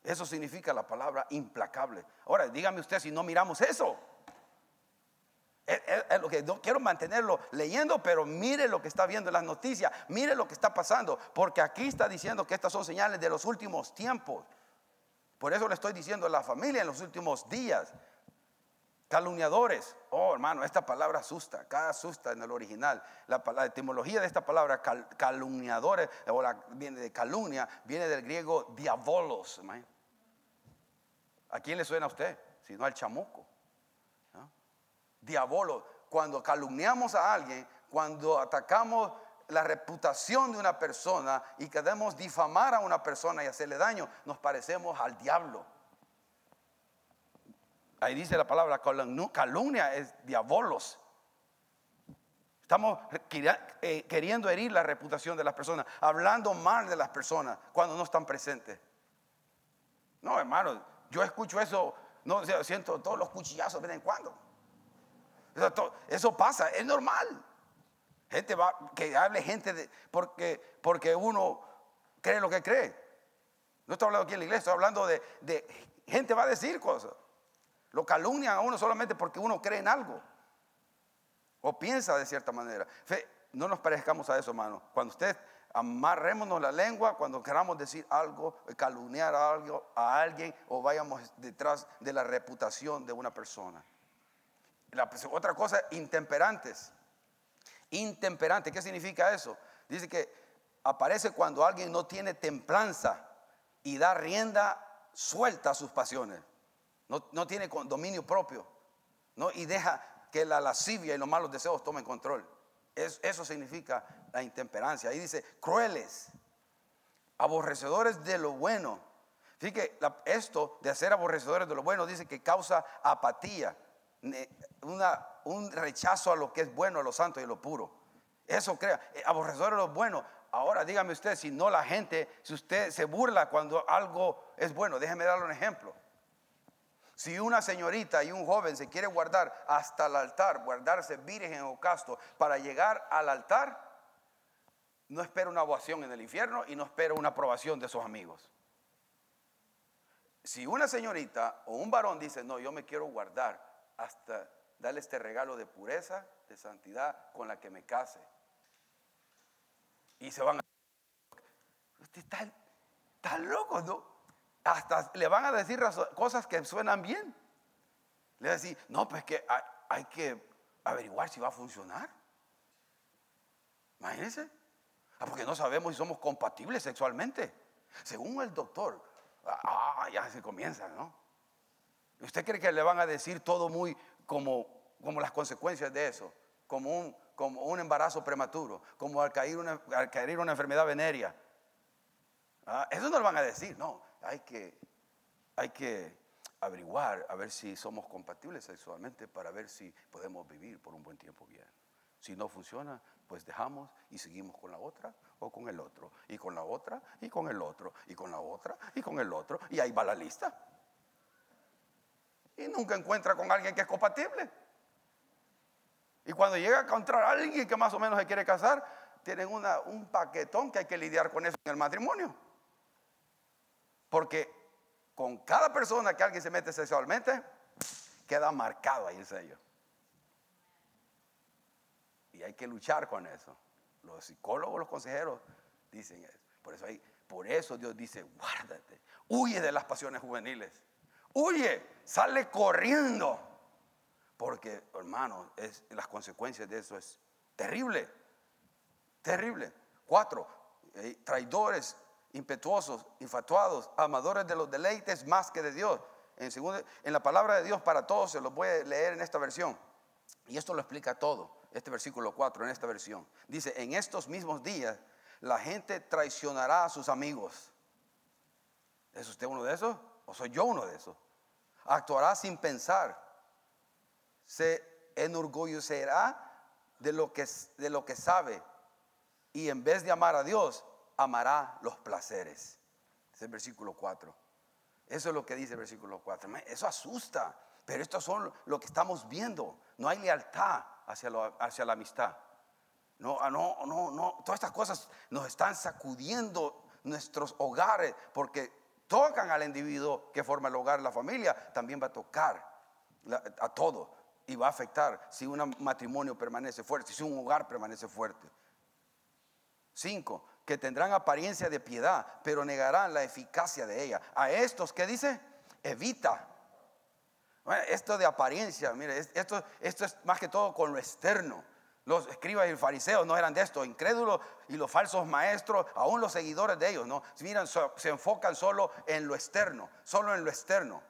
Eso significa la palabra implacable. Ahora, dígame usted si no miramos eso. Es, lo que quiero mantenerlo leyendo, pero mire lo que está viendo en las noticias, mire lo que está pasando, porque aquí está diciendo que estas son señales de los últimos tiempos. Por eso le estoy diciendo a la familia en los últimos días. Calumniadores. Oh, hermano, esta palabra asusta, cada asusta en el original. La, etimología de esta palabra, calumniadores, o viene de calumnia, viene del griego diabolos. ¿A quién le suena a usted? Si no al chamuco. Diabolo. Cuando calumniamos a alguien, cuando atacamos la reputación de una persona y queremos difamar a una persona y hacerle daño, nos parecemos al diablo. Ahí dice la palabra calumnia es diabolos. Estamos eh, queriendo herir la reputación de las personas, hablando mal de las personas cuando no están presentes. No, hermano, yo escucho eso, no siento todos los cuchillazos de vez en cuando. Eso, pasa, es normal. Gente va, que hable gente de, porque, porque uno cree lo que cree. No estoy hablando aquí en la iglesia, estoy hablando de, de gente va a decir cosas. Lo calumnian a uno solamente porque uno cree en algo. O piensa de cierta manera. no nos parezcamos a eso, hermano. Cuando usted amarrémonos la lengua, cuando queramos decir algo, calumniar a, algo, a alguien o vayamos detrás de la reputación de una persona. La, otra cosa, intemperantes. Intemperante, ¿qué significa eso? Dice que aparece cuando alguien no tiene templanza y da rienda suelta a sus pasiones. No, no tiene dominio propio. ¿no? Y deja que la lascivia y los malos deseos tomen control. eso significa la intemperancia. Ahí dice, crueles, aborrecedores de lo bueno. Fíjate, esto de ser aborrecedores de lo bueno dice que causa apatía, una, un rechazo a lo que es bueno, a lo santo y a lo puro. Eso crea, eh, aborrecedores de lo bueno. Ahora dígame usted, si no la gente, si usted se burla cuando algo es bueno, déjeme darle un ejemplo. Si una señorita y un joven se quiere guardar hasta el altar, guardarse virgen o casto para llegar al altar, no espera una ovación en el infierno y no espera una aprobación de sus amigos. Si una señorita o un varón dice, no, yo me quiero guardar hasta darle este regalo de pureza, de santidad con la que me case. Y se van a... Usted está, está loco, ¿no? Hasta le van a decir cosas que suenan bien. Le van a decir, no, pues que hay, que averiguar si va a funcionar. Imagínense. Ah, porque no sabemos si somos compatibles sexualmente. Según el doctor, ah, ya se comienza, ¿no? ¿Usted cree que le van a decir todo muy como, como las consecuencias de eso? Como un, como un embarazo prematuro, como al caer una, al caer una enfermedad venérea. Ah, eso no lo van a decir, no hay que, hay que averiguar a ver si somos compatibles sexualmente para ver si podemos vivir por un buen tiempo bien. Si no funciona, pues dejamos y seguimos con la otra o con el otro, y con la otra y con el otro, y con la otra y con el otro, y ahí va la lista. Y nunca encuentra con alguien que es compatible. Y cuando llega a encontrar a alguien que más o menos se quiere casar, tienen una, un paquetón que hay que lidiar con eso en el matrimonio. Porque con cada persona que alguien se mete sexualmente, queda marcado ahí el sello. Y hay que luchar con eso. Los psicólogos, los consejeros dicen eso. Por eso, hay, por eso Dios dice, guárdate, huye de las pasiones juveniles. Huye, sale corriendo. Porque, hermano, las consecuencias de eso es terrible. Terrible. Cuatro, eh, traidores, impetuosos, infatuados, amadores de los deleites más que de Dios. En, la palabra de Dios para todos se los voy a leer en esta versión. Y esto lo explica todo, este versículo 4 en esta versión. Dice, en estos mismos días la gente traicionará a sus amigos. ¿Es usted uno de esos? ¿O soy yo uno de esos? Actuará sin pensar. Se enorgullecerá de lo que, de lo que sabe. Y en vez de amar a Dios, amará los placeres. Es el versículo 4. Eso es lo que dice el versículo 4. Eso asusta, pero esto son lo que estamos viendo. No hay lealtad hacia, hacia la amistad. No, ah, no, no, no. Todas estas cosas nos están sacudiendo nuestros hogares porque tocan al individuo que forma el hogar, la familia, también va a tocar a todo y va a afectar si un matrimonio permanece fuerte, si un hogar permanece fuerte. Cinco, que tendrán apariencia de piedad, pero negarán la eficacia de ella. A estos, ¿qué dice? Evita. esto de apariencia, mire, esto, esto es más que todo con lo externo. Los escribas y fariseos no eran de esto, incrédulos y los falsos maestros, aún los seguidores de ellos, no, miran, se enfocan solo en lo externo, solo en lo externo.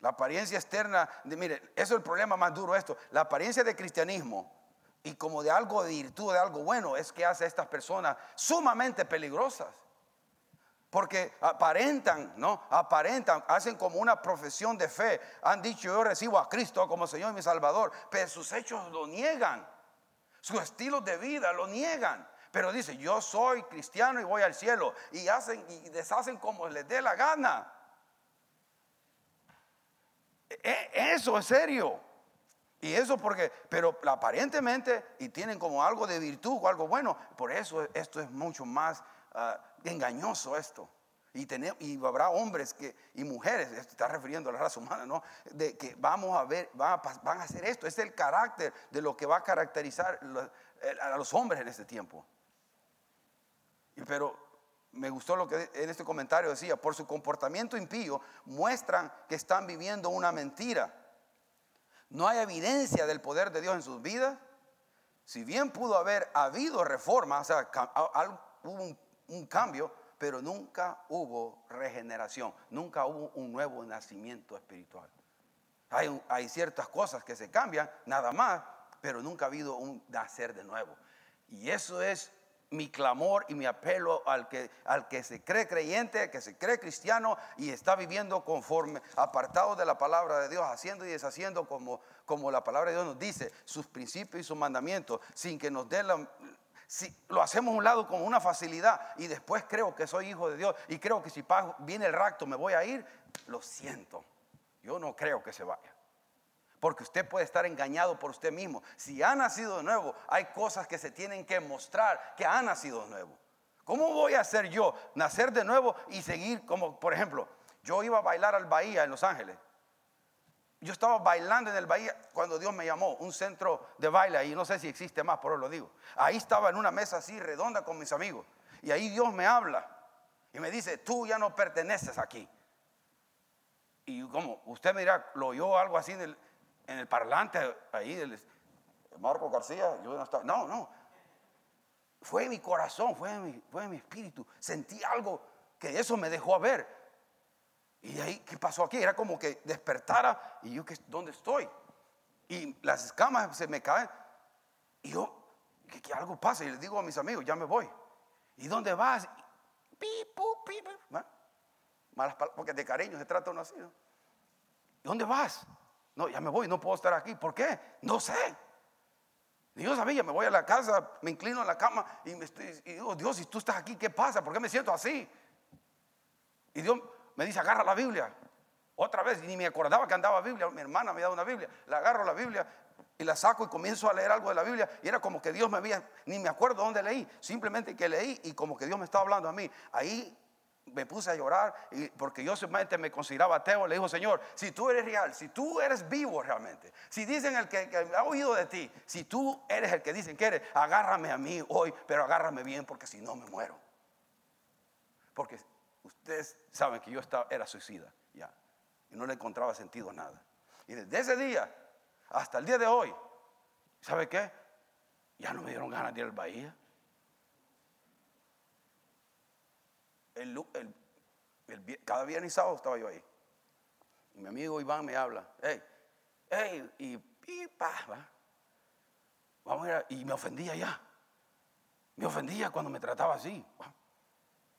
La apariencia externa, mire, eso es el problema más duro esto. La apariencia de cristianismo y como de algo de virtud, de algo bueno, es que hace a estas personas sumamente peligrosas. Porque aparentan, ¿no? Aparentan, hacen como una profesión de fe. Han dicho, yo recibo a Cristo como Señor y mi Salvador, pero sus hechos lo niegan. Su estilo de vida lo niegan. Pero dice, yo soy cristiano y voy al cielo. Y hacen y deshacen como les dé la gana. E, eso es serio. Y eso porque, pero aparentemente, y tienen como algo de virtud o algo bueno, por eso esto es mucho más ah, engañoso esto. Y, habrá hombres y mujeres, esto está refiriendo a la raza humana, ¿no? De que vamos a ver, van a hacer esto. Es el carácter de lo que va a caracterizar a los hombres en este tiempo. Pero me gustó lo que en este comentario decía, por su comportamiento impío muestran que están viviendo una mentira. No hay evidencia del poder de Dios en sus vidas. Si bien pudo haber habido reforma, o sea, hubo un, cambio, pero nunca hubo regeneración, nunca hubo un nuevo nacimiento espiritual. Hay, ciertas cosas que se cambian, nada más, pero nunca ha habido un nacer de nuevo. Y eso es mi clamor y mi apelo al que, al que se cree creyente, al que se cree cristiano y está viviendo conforme, apartado de la palabra de Dios, haciendo y deshaciendo como, como la palabra de Dios nos dice, sus principios y sus mandamientos, sin que nos dé la... Si lo hacemos a un lado con una facilidad y después creo que soy hijo de Dios y creo que si viene el rapto me voy a ir, lo siento. Yo no creo que se vaya. Porque usted puede estar engañado por usted mismo. Si ha nacido de nuevo, hay cosas que se tienen que mostrar que ha nacido de nuevo. ¿Cómo voy a hacer yo nacer de nuevo y seguir como, por ejemplo, yo iba a bailar al Bahía en Los Ángeles. Yo estaba bailando en el Bahía cuando Dios me llamó, un centro de baile ahí, no sé si existe más, por eso lo digo. Ahí estaba en una mesa así redonda con mis amigos. Y ahí Dios me habla y me dice, tú ya no perteneces aquí. Y como usted me dirá, lo oyó algo así en el, en el parlante ahí del Marco García, yo no estaba. No, no. Fue mi corazón, fue mi, fue mi espíritu. Sentí algo que eso me dejó ver. Y ahí, ¿qué pasó aquí? Era como que despertara y yo, ¿dónde estoy? Y las escamas se me caen. Y yo, que, algo pasa. Y les digo a mis amigos, ya me voy. ¿Y dónde vas? Pipu, pipu. Malas porque de cariño se trata uno así. ¿Dónde vas? No, ya me voy, no puedo estar aquí. ¿Por qué? No sé. Dios sabía, me voy a la casa, me inclino en la cama y, me estoy, digo, Dios, si tú estás aquí, ¿qué pasa? ¿Por qué me siento así? Y Dios me dice, agarra la Biblia. Otra vez, y ni me acordaba que andaba Biblia. Mi hermana me dado una Biblia. La agarro la Biblia y la saco y comienzo a leer algo de la Biblia. Y era como que Dios me había, ni me acuerdo dónde leí. Simplemente que leí y como que Dios me estaba hablando a mí. Ahí me puse a llorar porque yo solamente me consideraba ateo. Le dijo, Señor, si tú eres real, si tú eres vivo realmente, si dicen el que, ha oído de ti, si tú eres el que dicen que eres, agárrame a mí hoy, pero agárrame bien porque si no me muero. Porque ustedes saben que yo estaba, era suicida ya y no le encontraba sentido nada. Y desde ese día hasta el día de hoy, ¿sabe qué? Ya no me dieron ganas de ir al Bahía. Cada viernes y sábado estaba yo ahí. Y mi amigo Iván me habla, hey, hey, y, pipa va. Vamos y me ofendía ya. Me ofendía cuando me trataba así.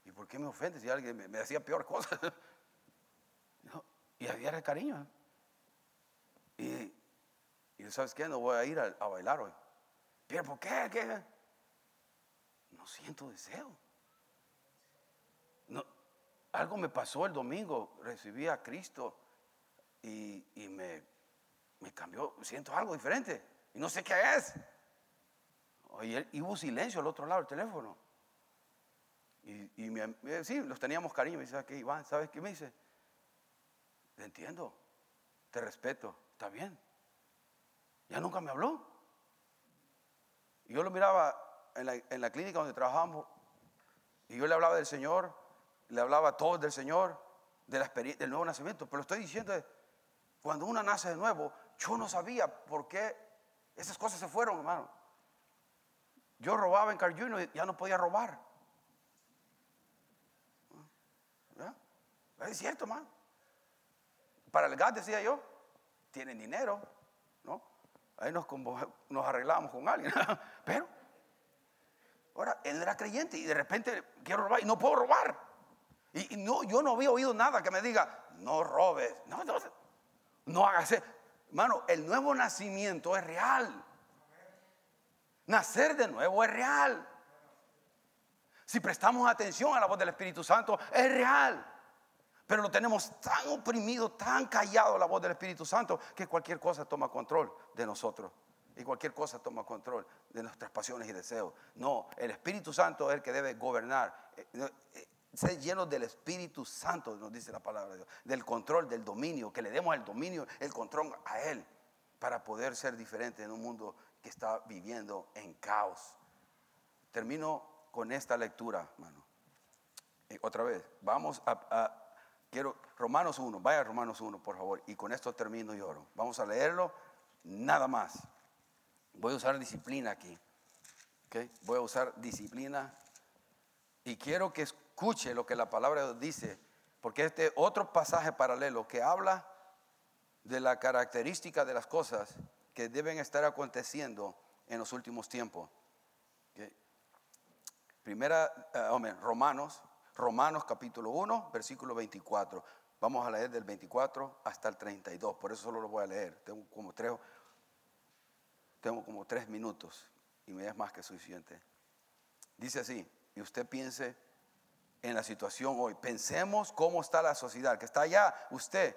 ¿Y por qué me ofende si alguien me, decía peor cosas? y había el cariño. Y, y, ¿sabes qué? No voy a ir a, bailar hoy. ¿Pero por? ¿Qué? No siento deseo algo me pasó el domingo, recibí a Cristo y, me, cambió, siento algo diferente y no sé qué es. y hubo silencio al otro lado del teléfono. Y, y eh, sí, los teníamos cariño. Me dice, Iván, ¿sabes qué me dice? Te entiendo, te respeto, está bien. Ya nunca me habló. Y yo lo miraba en la, en la clínica donde trabajamos y yo le hablaba del Señor le hablaba todo del Señor, de la del nuevo nacimiento. Pero estoy diciendo, cuando uno nace de nuevo, yo no sabía por qué esas cosas se fueron, hermano. Yo robaba en Carl y ya no podía robar. Es cierto, hermano. Para el gas, decía yo, tienen dinero, ¿no? Ahí nos, nos arreglamos con alguien. Pero, ahora, él era creyente y de repente quiero robar y no puedo robar. Y, no, yo no había oído nada que me diga, no robes, no, no, no hagas eso. Hermano, el nuevo nacimiento es real. Nacer de nuevo es real. Si prestamos atención a la voz del Espíritu Santo, es real. Pero lo tenemos tan oprimido, tan callado la voz del Espíritu Santo, que cualquier cosa toma control de nosotros. Y cualquier cosa toma control de nuestras pasiones y deseos. No, el Espíritu Santo es el que debe gobernar. Ser llenos del Espíritu Santo, nos dice la palabra de Dios. Del control, del dominio. Que le demos el dominio, el control a Él. Para poder ser diferente en un mundo que está viviendo en caos. Termino con esta lectura, hermano. Otra vez, vamos a, quiero, Romanos 1, vaya a Romanos 1, por favor, y con esto termino y oro. Vamos a leerlo, nada más. Voy a usar disciplina aquí. Voy a usar disciplina y quiero que escuche lo que la palabra dice, porque este otro pasaje paralelo que habla de la característica de las cosas que deben estar aconteciendo en los últimos tiempos. Primera, eh, Romanos, Romanos capítulo 1, versículo 24. Vamos a leer del 24 hasta el 32, por eso solo lo voy a leer. Tengo como tres, tengo como tres minutos y me es más que suficiente. Dice así, y usted piense en la situación hoy. Pensemos cómo está la sociedad, que está allá, usted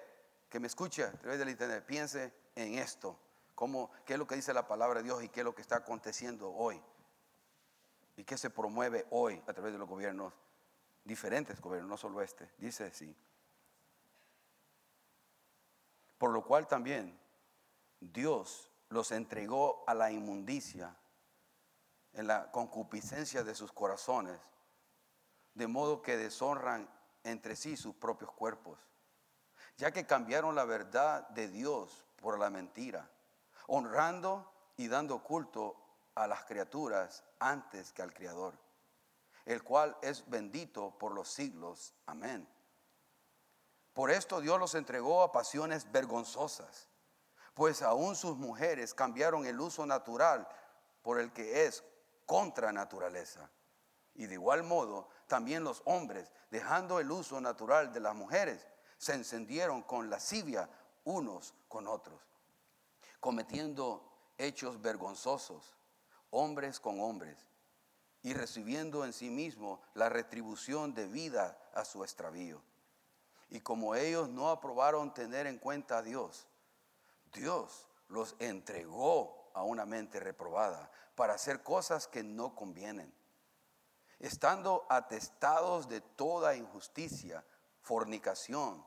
que me escucha a través del internet, piense en esto, cómo, qué es lo que dice la palabra de Dios y qué es lo que está aconteciendo hoy y que se promueve hoy a través de los gobiernos, diferentes gobiernos, no solo este. Dice así. Por lo cual también Dios los entregó a la inmundicia en la concupiscencia de sus corazones, de modo que deshonran entre sí sus propios cuerpos, ya que cambiaron la verdad de Dios por la mentira, honrando y dando culto a las criaturas antes que al Creador, el cual es bendito por los siglos. Amén. Por esto Dios los entregó a pasiones vergonzosas, pues aún sus mujeres cambiaron el uso natural por el que es contra naturaleza. Y de igual modo, también los hombres, dejando el uso natural de las mujeres, se encendieron con lascivia unos con otros, cometiendo hechos vergonzosos hombres con hombres, y recibiendo en sí mismo la retribución debida a su extravío. Y como ellos no aprobaron tener en cuenta a Dios, Dios los entregó a una mente reprobada para hacer cosas que no convienen, estando atestados de toda injusticia, fornicación,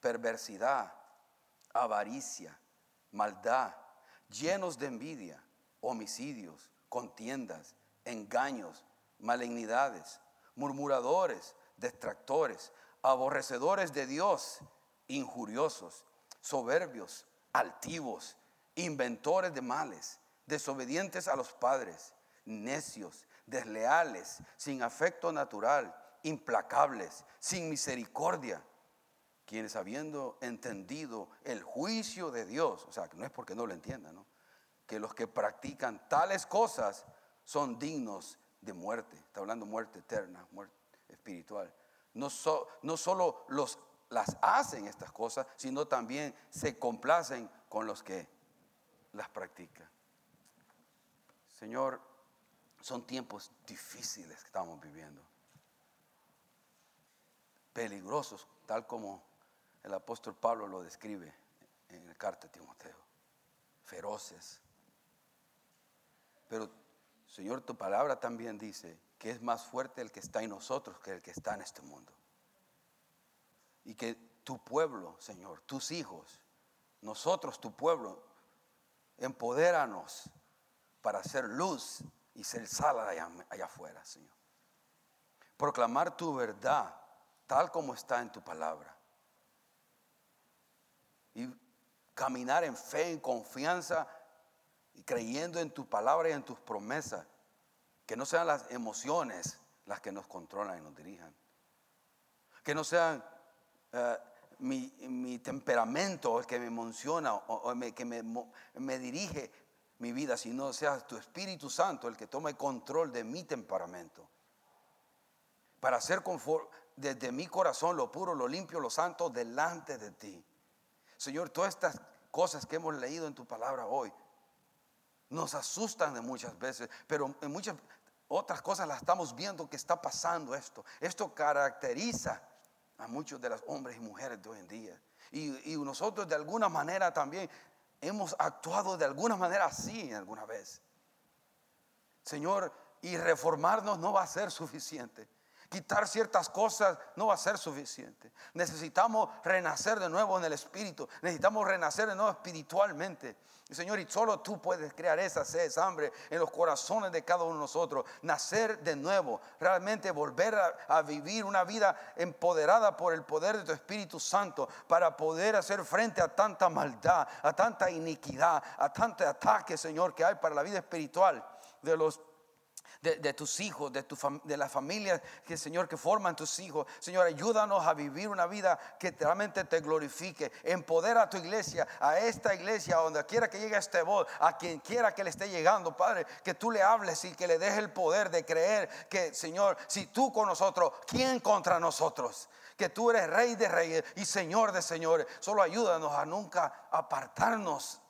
perversidad, avaricia, maldad, llenos de envidia, homicidios contiendas, engaños, malignidades, murmuradores, detractores, aborrecedores de Dios, injuriosos, soberbios, altivos, inventores de males, desobedientes a los padres, necios, desleales, sin afecto natural, implacables, sin misericordia, quienes habiendo entendido el juicio de Dios, o sea, que no es porque no lo entiendan, que los que practican tales cosas son dignos de muerte. Está hablando muerte eterna, muerte espiritual. No, solo las hacen estas cosas, sino también se complacen con los que las practican. Señor, son tiempos difíciles que estamos viviendo. Peligrosos, tal como el apóstol Pablo lo describe en el carta de Timoteo. Feroces, pero, Señor, tu palabra también dice que es más fuerte el que está en nosotros que el que está en este mundo. Y que tu pueblo, Señor, tus hijos, nosotros, tu pueblo, empodéranos para hacer luz y ser sal allá, allá afuera, Señor. Proclamar tu verdad tal como está en tu palabra. Y caminar en fe, en confianza y creyendo en tu palabra y en tus promesas. Que no sean las emociones las que nos controlan y nos dirijan. Que no sean eh, mi, temperamento el que me emociona o, que me, me, dirige mi vida, sino sea tu Espíritu Santo el que tome control de mi temperamento. Para ser desde mi corazón lo puro, lo limpio, lo santo delante de ti. Señor, todas estas cosas que hemos leído en tu palabra hoy nos asustan de muchas veces, pero en muchas otras cosas las estamos viendo que está pasando esto. Esto caracteriza a muchos de los hombres y mujeres de hoy en día. Y, y nosotros de alguna manera también hemos actuado de alguna manera así alguna vez. Señor, y reformarnos no va a ser suficiente. Quitar ciertas cosas no va a ser suficiente. Necesitamos renacer de nuevo en el Espíritu. Necesitamos renacer de nuevo espiritualmente. Señor, y solo tú puedes crear esa sed, hambre en los corazones de cada uno de nosotros. Nacer de nuevo. Realmente volver a, a vivir una vida empoderada por el poder de tu Espíritu Santo para poder hacer frente a tanta maldad, a tanta iniquidad, a tanto ataque, Señor, que hay para la vida espiritual de los de, tus hijos, de, tu de la familia que Señor que forman tus hijos. Señor, ayúdanos a vivir una vida que realmente te glorifique. Empodera a tu iglesia, a esta iglesia, a donde quiera que llegue este voz, a quien quiera que le esté llegando, Padre, que tú le hables y que le dejes el poder de creer que, Señor, si tú con nosotros, ¿quién contra nosotros? que tú eres rey de reyes y señor de señores. Solo ayúdanos a nunca apartarnos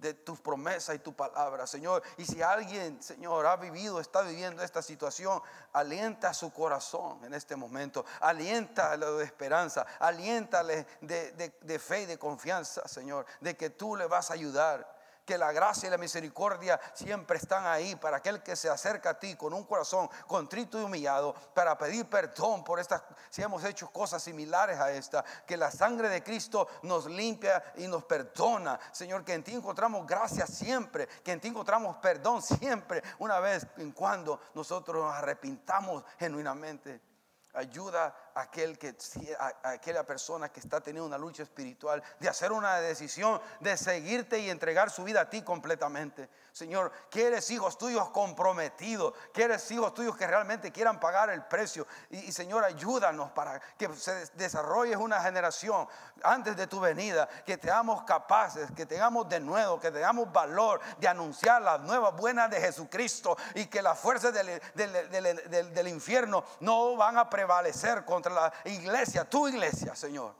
de tus promesas y tu palabra, Señor. Y si alguien, Señor, ha vivido, está viviendo esta situación, alienta su corazón en este momento, aliéntale de esperanza, aliéntale de, de, de fe y de confianza, Señor, de que tú le vas a ayudar que la gracia y la misericordia siempre están ahí para aquel que se acerca a ti con un corazón contrito y humillado para pedir perdón por estas, si hemos hecho cosas similares a esta, que la sangre de Cristo nos limpia y nos perdona. Señor, que en ti encontramos gracia siempre, que en ti encontramos perdón siempre, una vez en cuando nosotros nos arrepintamos genuinamente. Ayuda a, aquel que, a, aquella persona que está teniendo una lucha espiritual de hacer una decisión de seguirte y entregar su vida a ti completamente. Señor, quieres hijos tuyos comprometidos, quieres hijos tuyos que realmente quieran pagar el precio. Y, Señor, ayúdanos para que se desarrolle una generación antes de tu venida, que tengamos capaces, que tengamos de nuevo, que tengamos valor de anunciar las nuevas buenas de Jesucristo y que las fuerzas del, del, del infierno no van a prevalecer contra la iglesia, tu iglesia, Señor.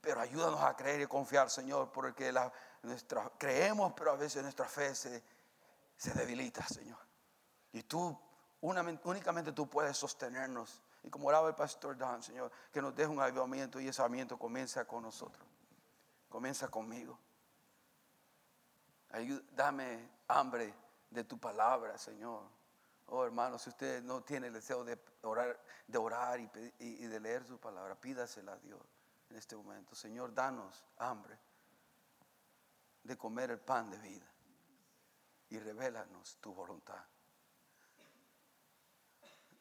Pero ayúdanos a creer y confiar, Señor, porque la, nuestra, creemos, pero a veces nuestra fe se, debilita, Señor. Y tú, únicamente tú puedes sostenernos. Y como oraba el pastor Dan, Señor, que nos deje un avivamiento y ese avivamiento comienza con nosotros. Comienza conmigo. dame hambre de tu palabra, Señor. Oh, hermano, si usted no tiene el deseo de orar, de orar y, y, de leer su palabra, pídasela a Dios en este momento. Señor, danos hambre de comer el pan de vida y revélanos tu voluntad.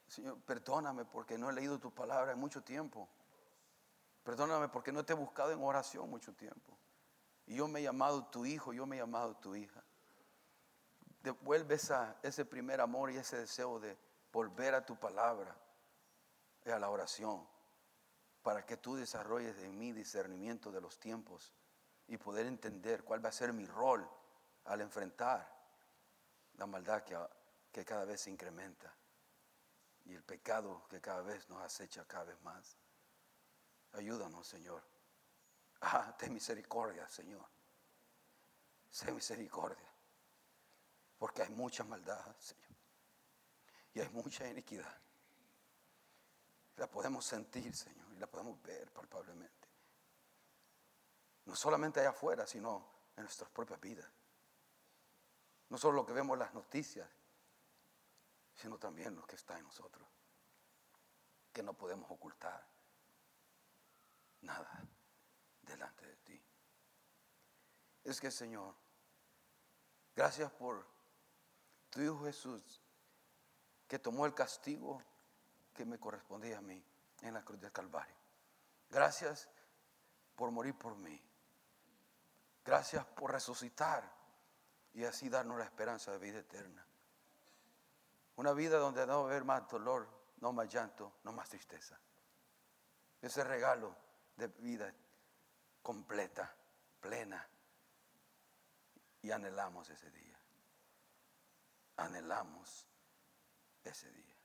Señor, perdóname porque no he leído tu palabra en mucho tiempo. Perdóname porque no te he buscado en oración mucho tiempo. Y yo me he llamado tu hijo, yo me he llamado tu hija devuelve ese primer amor y ese deseo de volver a tu palabra y a la oración para que tú desarrolles en mí discernimiento de los tiempos y poder entender cuál va a ser mi rol al enfrentar la maldad que, que cada vez se incrementa y el pecado que cada vez nos acecha cada vez más. Ayúdanos, Señor. Ah, ten misericordia, Señor. Sé misericordia. Porque hay mucha maldad, Señor. Y hay mucha iniquidad. La podemos sentir, Señor, y la podemos ver palpablemente. No solamente allá afuera, sino en nuestras propias vidas. No solo lo que vemos en las noticias, sino también lo que está en nosotros. Que no podemos ocultar nada delante de ti. Es que, Señor, gracias por tu Hijo Jesús, que tomó el castigo que me correspondía a mí en la cruz del Calvario. Gracias por morir por mí. Gracias por resucitar y así darnos la esperanza de vida eterna. Una vida donde no va a haber más dolor, no más llanto, no más tristeza. Ese regalo de vida completa, plena. Y anhelamos ese día anhelamos ese día.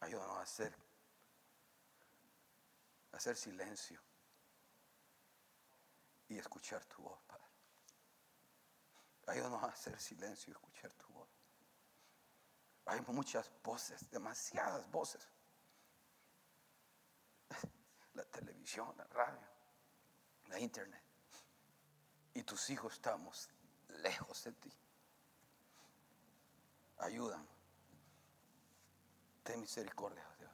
Ayúdanos a hacer, a hacer silencio y escuchar tu voz, Padre. Ayúdanos a hacer silencio y escuchar tu voz. Hay muchas voces, demasiadas voces. La televisión, la radio, la internet. Y tus hijos estamos lejos de ti. Ayúdanos. Ten misericordia, Dios.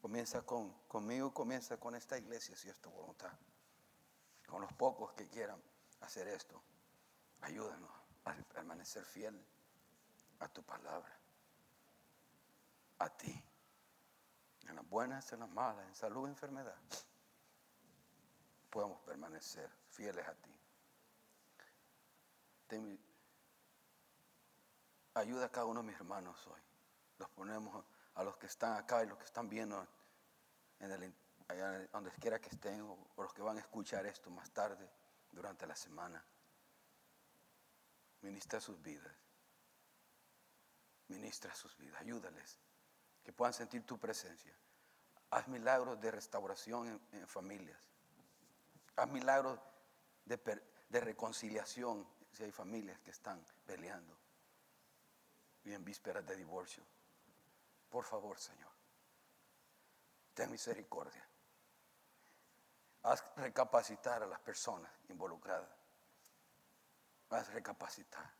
Comienza con, conmigo, comienza con esta iglesia si es tu voluntad. Con los pocos que quieran hacer esto. Ayúdanos a permanecer fiel a tu palabra. A ti. En las buenas, en las malas, en salud, enfermedad. Podemos permanecer fieles a ti. Ayuda a cada uno de mis hermanos hoy. Los ponemos a los que están acá y los que están viendo en donde quiera que estén o, o los que van a escuchar esto más tarde durante la semana. Ministra sus vidas. Ministra sus vidas. Ayúdales. Que puedan sentir tu presencia. Haz milagros de restauración en, familias. Haz milagros de, de reconciliación si hay familias que están peleando y en vísperas de divorcio. Por favor, Señor, ten misericordia. Haz recapacitar a las personas involucradas Haz recapacitar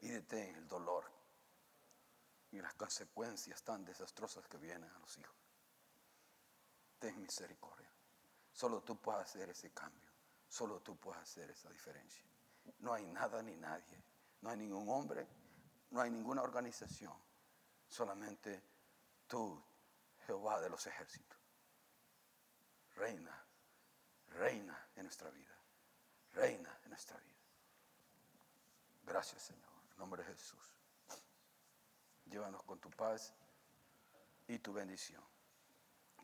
y detén el dolor y las consecuencias tan desastrosas que vienen a los hijos. Ten misericordia. Solo tú puedes hacer ese cambio. Solo tú puedes hacer esa diferencia. No hay nada ni nadie. No hay ningún hombre. No hay ninguna organización. Solamente tú, Jehová de los ejércitos. Reina, reina en nuestra vida. Reina en nuestra vida. Gracias, Señor. En nombre de Jesús. Llévanos con tu paz y tu bendición.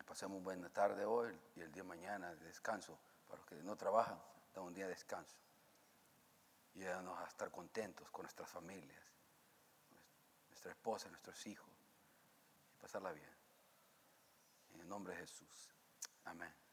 Pasemos buena tarde hoy y el día de mañana de descanso. Para los que no trabajan, da un día de descanso. Y ayúdanos a estar contentos con nuestras familias, nuestra esposa, nuestros hijos. Y pasarla bien. En el nombre de Jesús. Amén.